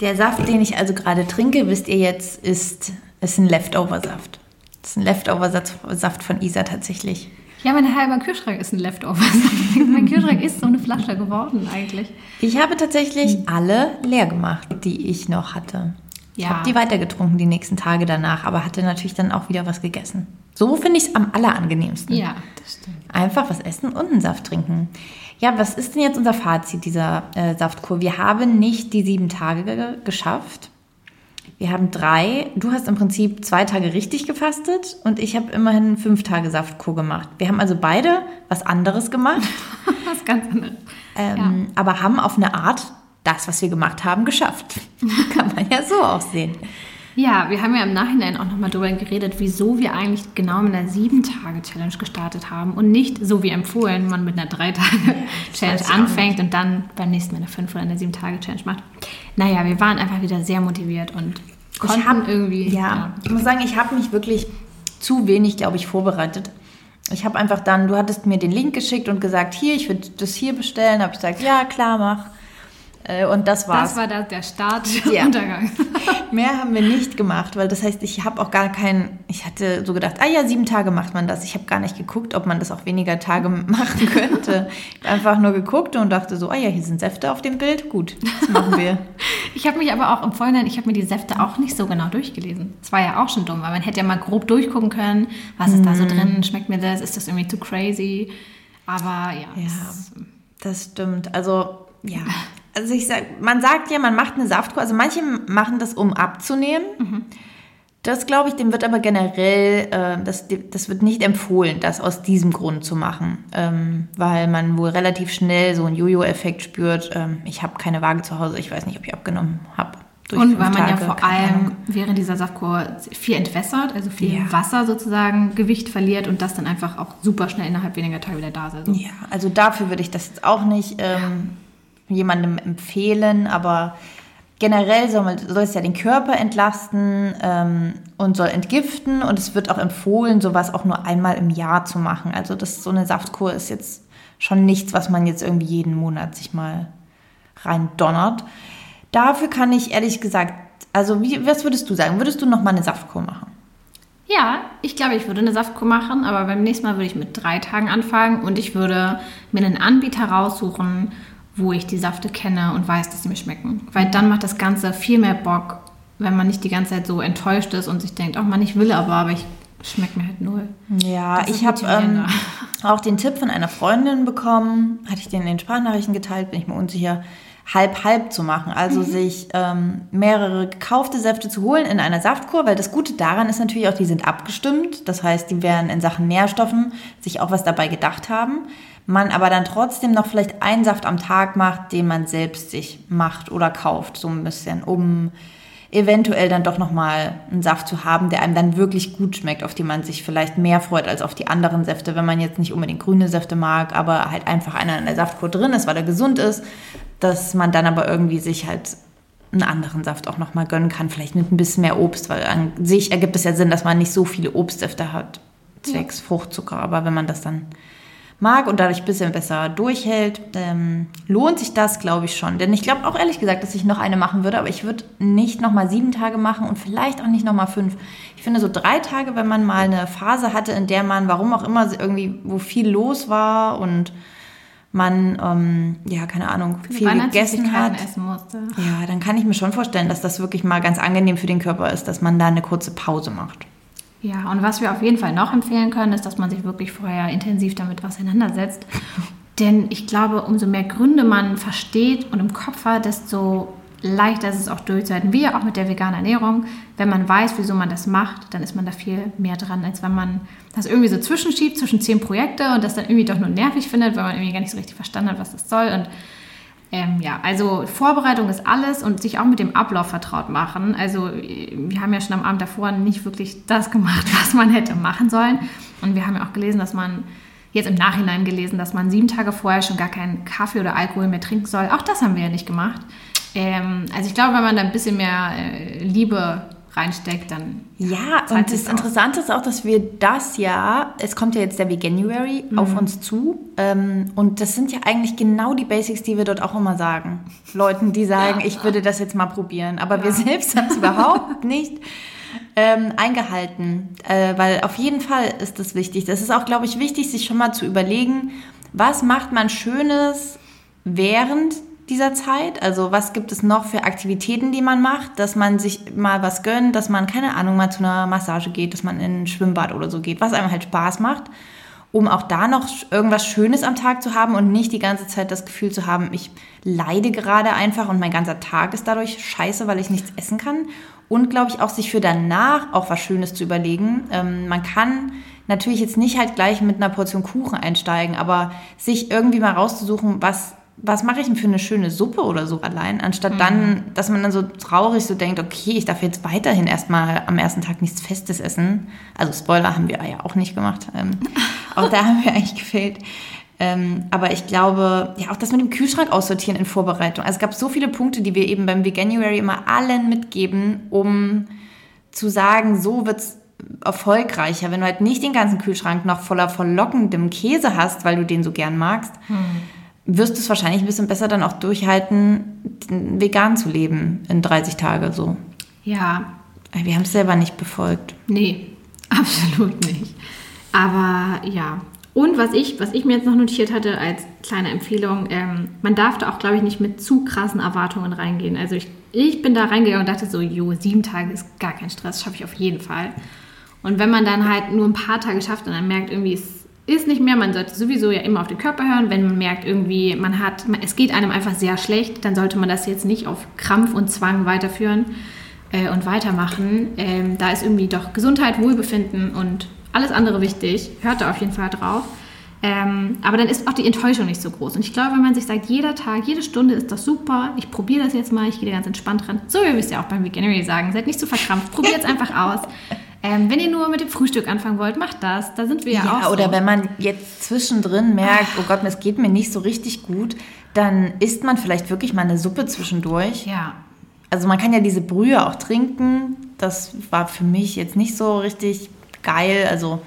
Der Saft, den ich also gerade trinke, wisst ihr jetzt, ist, ist ein Leftover-Saft. Das ist ein Leftover-Saft von Isa tatsächlich. Ja, mein halber Kühlschrank ist ein Leftover. mein Kühlschrank ist so eine Flasche geworden eigentlich. Ich habe tatsächlich hm. alle leer gemacht, die ich noch hatte. Ich ja. habe die weitergetrunken die nächsten Tage danach, aber hatte natürlich dann auch wieder was gegessen. So finde ich es am allerangenehmsten. Ja, das stimmt. Einfach was essen und einen Saft trinken. Ja, was ist denn jetzt unser Fazit dieser äh, Saftkur? Wir haben nicht die sieben Tage ge geschafft. Wir haben drei. Du hast im Prinzip zwei Tage richtig gefastet und ich habe immerhin fünf Tage Saftkur gemacht. Wir haben also beide was anderes gemacht. was ganz anderes. Ähm, ja. Aber haben auf eine Art das, was wir gemacht haben, geschafft. Kann man ja so auch sehen. Ja, wir haben ja im Nachhinein auch nochmal darüber geredet, wieso wir eigentlich genau mit einer sieben-Tage-Challenge gestartet haben und nicht so wie empfohlen, man mit einer drei-Tage-Challenge anfängt und dann beim nächsten Mal eine fünf- oder eine sieben-Tage-Challenge macht. Naja, wir waren einfach wieder sehr motiviert und konnten hab, irgendwie. Ja, ja, ich muss sagen, ich habe mich wirklich zu wenig, glaube ich, vorbereitet. Ich habe einfach dann, du hattest mir den Link geschickt und gesagt, hier, ich würde das hier bestellen. Habe ich gesagt, ja, klar, mach. Äh, und das war's. Das war da der Start ja. Untergang. Mehr haben wir nicht gemacht, weil das heißt, ich habe auch gar keinen, ich hatte so gedacht, ah ja, sieben Tage macht man das. Ich habe gar nicht geguckt, ob man das auch weniger Tage machen könnte. ich habe einfach nur geguckt und dachte so, ah ja, hier sind Säfte auf dem Bild, gut, das machen wir. ich habe mich aber auch im Vorhinein, ich habe mir die Säfte auch nicht so genau durchgelesen. Das war ja auch schon dumm, weil man hätte ja mal grob durchgucken können, was ist mm. da so mhm. drin, schmeckt mir das, ist das irgendwie zu crazy. Aber ja. Ja, das, das stimmt. Also ja, also ich sag, man sagt ja, man macht eine Saftkur, also manche machen das, um abzunehmen. Mhm. Das glaube ich, dem wird aber generell, äh, das, das wird nicht empfohlen, das aus diesem Grund zu machen, ähm, weil man wohl relativ schnell so einen Jojo-Effekt spürt. Ähm, ich habe keine Waage zu Hause, ich weiß nicht, ob ich abgenommen habe. Und weil man Tage, ja vor allem während dieser Saftkur viel entwässert, also viel ja. Wasser sozusagen, Gewicht verliert und das dann einfach auch super schnell innerhalb weniger Tage wieder da ist. Also. Ja, also dafür würde ich das jetzt auch nicht ähm, jemandem empfehlen, aber generell soll, soll es ja den Körper entlasten ähm, und soll entgiften und es wird auch empfohlen, sowas auch nur einmal im Jahr zu machen. Also das so eine Saftkur ist jetzt schon nichts, was man jetzt irgendwie jeden Monat sich mal rein donnert. Dafür kann ich ehrlich gesagt, also wie, was würdest du sagen? Würdest du noch mal eine Saftkur machen? Ja, ich glaube, ich würde eine Saftkur machen, aber beim nächsten Mal würde ich mit drei Tagen anfangen und ich würde mir einen Anbieter raussuchen, wo ich die Säfte kenne und weiß, dass sie mir schmecken. Weil dann macht das Ganze viel mehr Bock, wenn man nicht die ganze Zeit so enttäuscht ist und sich denkt, oh Mann, ich will aber, aber ich schmeckt mir halt null. Ja, ich habe ähm, auch den Tipp von einer Freundin bekommen, hatte ich den in den Sprachnachrichten geteilt, bin ich mir unsicher, halb-halb zu machen. Also mhm. sich ähm, mehrere gekaufte Säfte zu holen in einer Saftkur, weil das Gute daran ist natürlich auch, die sind abgestimmt. Das heißt, die werden in Sachen Nährstoffen sich auch was dabei gedacht haben man aber dann trotzdem noch vielleicht einen Saft am Tag macht, den man selbst sich macht oder kauft, so ein bisschen, um eventuell dann doch nochmal einen Saft zu haben, der einem dann wirklich gut schmeckt, auf den man sich vielleicht mehr freut als auf die anderen Säfte, wenn man jetzt nicht unbedingt grüne Säfte mag, aber halt einfach einer in der Saftkur drin ist, weil er gesund ist, dass man dann aber irgendwie sich halt einen anderen Saft auch nochmal gönnen kann, vielleicht mit ein bisschen mehr Obst, weil an sich ergibt es ja Sinn, dass man nicht so viele Obstsäfte hat, zwecks ja. Fruchtzucker, aber wenn man das dann mag und dadurch ein bisschen besser durchhält, ähm, lohnt sich das, glaube ich, schon. Denn ich glaube auch ehrlich gesagt, dass ich noch eine machen würde, aber ich würde nicht nochmal sieben Tage machen und vielleicht auch nicht nochmal fünf. Ich finde so drei Tage, wenn man mal eine Phase hatte, in der man, warum auch immer, irgendwie, wo viel los war und man, ähm, ja, keine Ahnung, viel gegessen hat. Ja, dann kann ich mir schon vorstellen, dass das wirklich mal ganz angenehm für den Körper ist, dass man da eine kurze Pause macht. Ja, und was wir auf jeden Fall noch empfehlen können, ist, dass man sich wirklich vorher intensiv damit auseinandersetzt. Denn ich glaube, umso mehr Gründe man versteht und im Kopf hat, desto leichter ist es auch durchzuhalten. Wie auch mit der veganen Ernährung. Wenn man weiß, wieso man das macht, dann ist man da viel mehr dran, als wenn man das irgendwie so zwischenschiebt zwischen zehn Projekte und das dann irgendwie doch nur nervig findet, weil man irgendwie gar nicht so richtig verstanden hat, was das soll. Und ähm, ja, also Vorbereitung ist alles und sich auch mit dem Ablauf vertraut machen. Also wir haben ja schon am Abend davor nicht wirklich das gemacht, was man hätte machen sollen. Und wir haben ja auch gelesen, dass man jetzt im Nachhinein gelesen, dass man sieben Tage vorher schon gar keinen Kaffee oder Alkohol mehr trinken soll. Auch das haben wir ja nicht gemacht. Ähm, also ich glaube, wenn man da ein bisschen mehr äh, Liebe reinsteckt, dann. Ja, und das Interessante ist auch, dass wir das ja, es kommt ja jetzt der Veganuary mhm. auf uns zu. Ähm, und das sind ja eigentlich genau die Basics, die wir dort auch immer sagen. Leuten, die sagen, ja. ich würde das jetzt mal probieren. Aber ja. wir selbst haben es überhaupt nicht ähm, eingehalten. Äh, weil auf jeden Fall ist das wichtig. Das ist auch, glaube ich, wichtig, sich schon mal zu überlegen, was macht man Schönes während dieser Zeit? Also was gibt es noch für Aktivitäten, die man macht, dass man sich mal was gönnt, dass man, keine Ahnung, mal zu einer Massage geht, dass man in ein Schwimmbad oder so geht, was einem halt Spaß macht, um auch da noch irgendwas Schönes am Tag zu haben und nicht die ganze Zeit das Gefühl zu haben, ich leide gerade einfach und mein ganzer Tag ist dadurch scheiße, weil ich nichts essen kann. Und glaube ich auch, sich für danach auch was Schönes zu überlegen. Ähm, man kann natürlich jetzt nicht halt gleich mit einer Portion Kuchen einsteigen, aber sich irgendwie mal rauszusuchen, was was mache ich denn für eine schöne Suppe oder so allein, anstatt mhm. dann, dass man dann so traurig so denkt, okay, ich darf jetzt weiterhin erstmal am ersten Tag nichts Festes essen. Also Spoiler haben wir ja auch nicht gemacht. Ähm, auch da haben wir eigentlich gefehlt. Ähm, aber ich glaube, ja, auch das mit dem Kühlschrank aussortieren in Vorbereitung. Also es gab so viele Punkte, die wir eben beim Veganuary immer allen mitgeben, um zu sagen, so wird's erfolgreicher, wenn du halt nicht den ganzen Kühlschrank noch voller verlockendem Käse hast, weil du den so gern magst. Hm wirst du es wahrscheinlich ein bisschen besser dann auch durchhalten, vegan zu leben in 30 Tage so. Ja. Wir haben es selber nicht befolgt. Nee, absolut nicht. Aber ja. Und was ich, was ich mir jetzt noch notiert hatte als kleine Empfehlung, ähm, man darf da auch, glaube ich, nicht mit zu krassen Erwartungen reingehen. Also ich, ich bin da reingegangen und dachte so, jo, sieben Tage ist gar kein Stress, schaffe ich auf jeden Fall. Und wenn man dann halt nur ein paar Tage schafft und dann merkt, irgendwie ist ist nicht mehr. Man sollte sowieso ja immer auf den Körper hören. Wenn man merkt, irgendwie, man hat, es geht einem einfach sehr schlecht, dann sollte man das jetzt nicht auf Krampf und Zwang weiterführen äh, und weitermachen. Ähm, da ist irgendwie doch Gesundheit, Wohlbefinden und alles andere wichtig. Hört da auf jeden Fall drauf. Ähm, aber dann ist auch die Enttäuschung nicht so groß. Und ich glaube, wenn man sich sagt, jeder Tag, jede Stunde ist das super, ich probiere das jetzt mal, ich gehe da ganz entspannt dran. So wie wir es ja auch beim Veganuary sagen, seid nicht zu so verkrampft, probiert es einfach aus. Ähm, wenn ihr nur mit dem Frühstück anfangen wollt, macht das. Da sind wir ja, ja auch. So. Oder wenn man jetzt zwischendrin merkt, oh Gott, es geht mir nicht so richtig gut, dann isst man vielleicht wirklich mal eine Suppe zwischendurch. Ja. Also man kann ja diese Brühe auch trinken. Das war für mich jetzt nicht so richtig geil. Also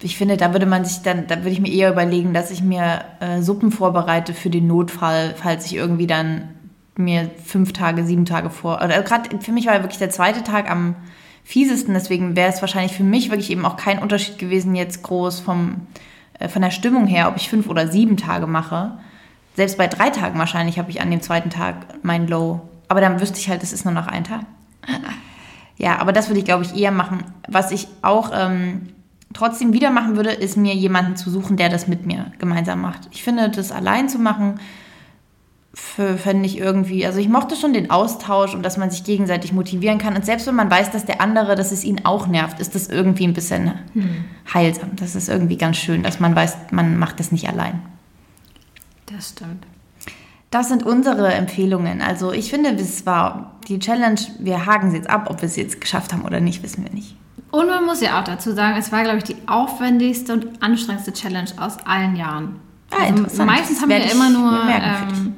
ich finde, da würde man sich dann, da würde ich mir eher überlegen, dass ich mir äh, Suppen vorbereite für den Notfall, falls ich irgendwie dann mir fünf Tage, sieben Tage vor. Oder gerade für mich war wirklich der zweite Tag am fiesesten. Deswegen wäre es wahrscheinlich für mich wirklich eben auch kein Unterschied gewesen jetzt groß vom, äh, von der Stimmung her, ob ich fünf oder sieben Tage mache. Selbst bei drei Tagen wahrscheinlich habe ich an dem zweiten Tag mein Low. Aber dann wüsste ich halt, es ist nur noch ein Tag. ja, aber das würde ich, glaube ich, eher machen. Was ich auch ähm, trotzdem wieder machen würde, ist mir jemanden zu suchen, der das mit mir gemeinsam macht. Ich finde, das allein zu machen, fände ich irgendwie, also ich mochte schon den Austausch und dass man sich gegenseitig motivieren kann. Und selbst wenn man weiß, dass der andere, dass es ihn auch nervt, ist das irgendwie ein bisschen hm. heilsam. Das ist irgendwie ganz schön, dass man weiß, man macht das nicht allein. Das stimmt. Das sind unsere Empfehlungen. Also ich finde, es war die Challenge, wir haken sie jetzt ab, ob wir es jetzt geschafft haben oder nicht, wissen wir nicht. Und man muss ja auch dazu sagen, es war, glaube ich, die aufwendigste und anstrengendste Challenge aus allen Jahren. Ah, also meistens haben wir immer nur. Ähm,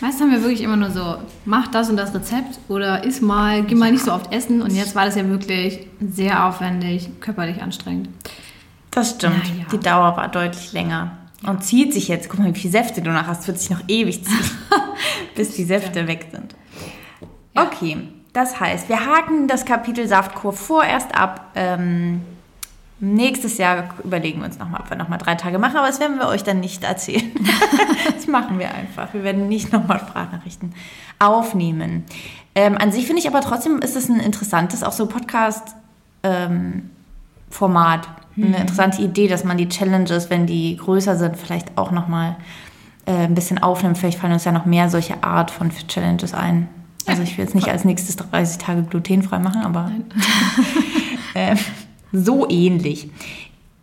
meistens haben wir wirklich immer nur so, mach das und das Rezept oder iss mal, geh mal nicht so oft essen. Und jetzt war das ja wirklich sehr aufwendig, körperlich anstrengend. Das stimmt. Ja. Die Dauer war deutlich länger. Und zieht sich jetzt, guck mal, wie viele Säfte du noch hast, wird sich noch ewig ziehen, bis die Säfte weg sind. Okay, das heißt, wir haken das Kapitel Saftkur vorerst ab. Ähm, Nächstes Jahr überlegen wir uns nochmal, ob wir nochmal drei Tage machen, aber das werden wir euch dann nicht erzählen. das machen wir einfach. Wir werden nicht nochmal Sprachnachrichten aufnehmen. Ähm, an sich finde ich aber trotzdem ist es ein interessantes, auch so Podcast-Format. Ähm, eine mhm. interessante Idee, dass man die Challenges, wenn die größer sind, vielleicht auch nochmal äh, ein bisschen aufnimmt. Vielleicht fallen uns ja noch mehr solche Art von Challenges ein. Also ich will jetzt nicht als nächstes 30 Tage glutenfrei machen, aber äh, so ähnlich.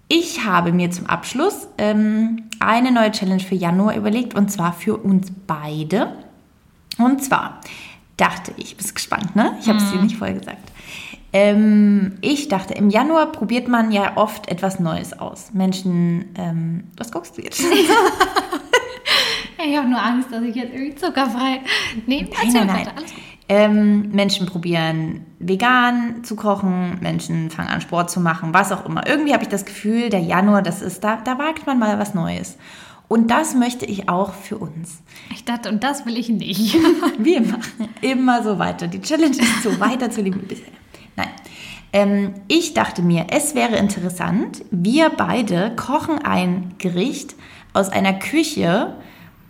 Ich habe mir zum Abschluss ähm, eine neue Challenge für Januar überlegt und zwar für uns beide. Und zwar dachte ich, bist gespannt, ne? Ich habe es dir mhm. nicht vorher gesagt. Ähm, ich dachte, im Januar probiert man ja oft etwas Neues aus. Menschen, ähm, was guckst du jetzt? ich habe nur Angst, dass ich jetzt irgendwie zuckerfrei. Nee, nein, nein, nein. Alles gut. Ähm, Menschen probieren vegan zu kochen, Menschen fangen an Sport zu machen, was auch immer. Irgendwie habe ich das Gefühl, der Januar, das ist da, da wagt man mal was Neues. Und das möchte ich auch für uns. Ich dachte, und das will ich nicht. Wir machen immer so weiter. Die Challenge ist so weiter zu lieben wie bisher. Nein. Ähm, ich dachte mir, es wäre interessant, wir beide kochen ein Gericht aus einer Küche,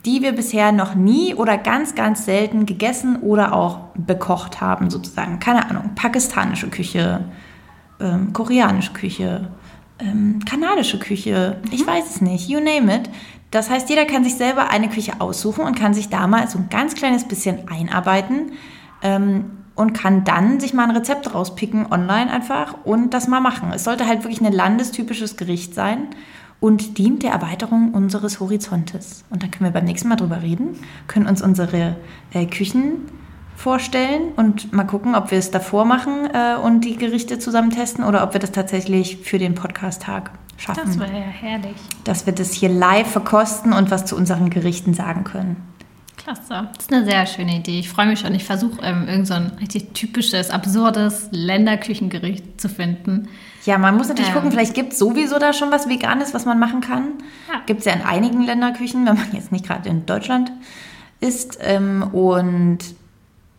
die wir bisher noch nie oder ganz, ganz selten gegessen oder auch bekocht haben, sozusagen. Keine Ahnung, pakistanische Küche, ähm, koreanische Küche, ähm, kanadische Küche, mhm. ich weiß es nicht, you name it. Das heißt, jeder kann sich selber eine Küche aussuchen und kann sich da mal so ein ganz kleines bisschen einarbeiten ähm, und kann dann sich mal ein Rezept rauspicken online einfach und das mal machen. Es sollte halt wirklich ein landestypisches Gericht sein und dient der Erweiterung unseres Horizontes. Und dann können wir beim nächsten Mal drüber reden, können uns unsere äh, Küchen vorstellen und mal gucken, ob wir es davor machen äh, und die Gerichte zusammen testen oder ob wir das tatsächlich für den Podcast-Tag schaffen. Das wäre ja herrlich. Dass wir das hier live verkosten und was zu unseren Gerichten sagen können. Klasse. Das ist eine sehr schöne Idee. Ich freue mich schon. Ich versuche ähm, irgend so ein richtig typisches, absurdes Länderküchengericht zu finden. Ja, man muss natürlich ähm. gucken, vielleicht gibt es sowieso da schon was Veganes, was man machen kann. Ja. Gibt es ja in einigen Länderküchen, wenn man jetzt nicht gerade in Deutschland ist. Ähm, und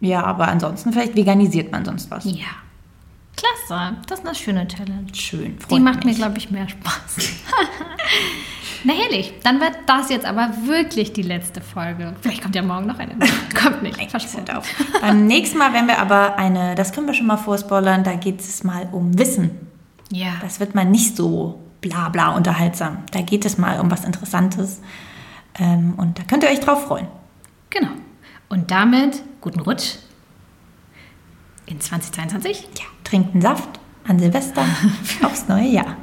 ja, aber ansonsten vielleicht veganisiert man sonst was. Ja. Klasse, das ist eine schöne Challenge. Schön. Die macht mich. mir, glaube ich, mehr Spaß. Na herrlich, dann wird das jetzt aber wirklich die letzte Folge. Vielleicht kommt ja morgen noch eine. kommt nicht, versprochen. Auf. Beim nächsten Mal werden wir aber eine, das können wir schon mal vorspoilern, da geht es mal um Wissen. Ja. Das wird mal nicht so bla bla unterhaltsam. Da geht es mal um was Interessantes. Ähm, und da könnt ihr euch drauf freuen. Genau. Und damit guten Rutsch in 2022. Ja, trinkt einen Saft an Silvester aufs neue Jahr.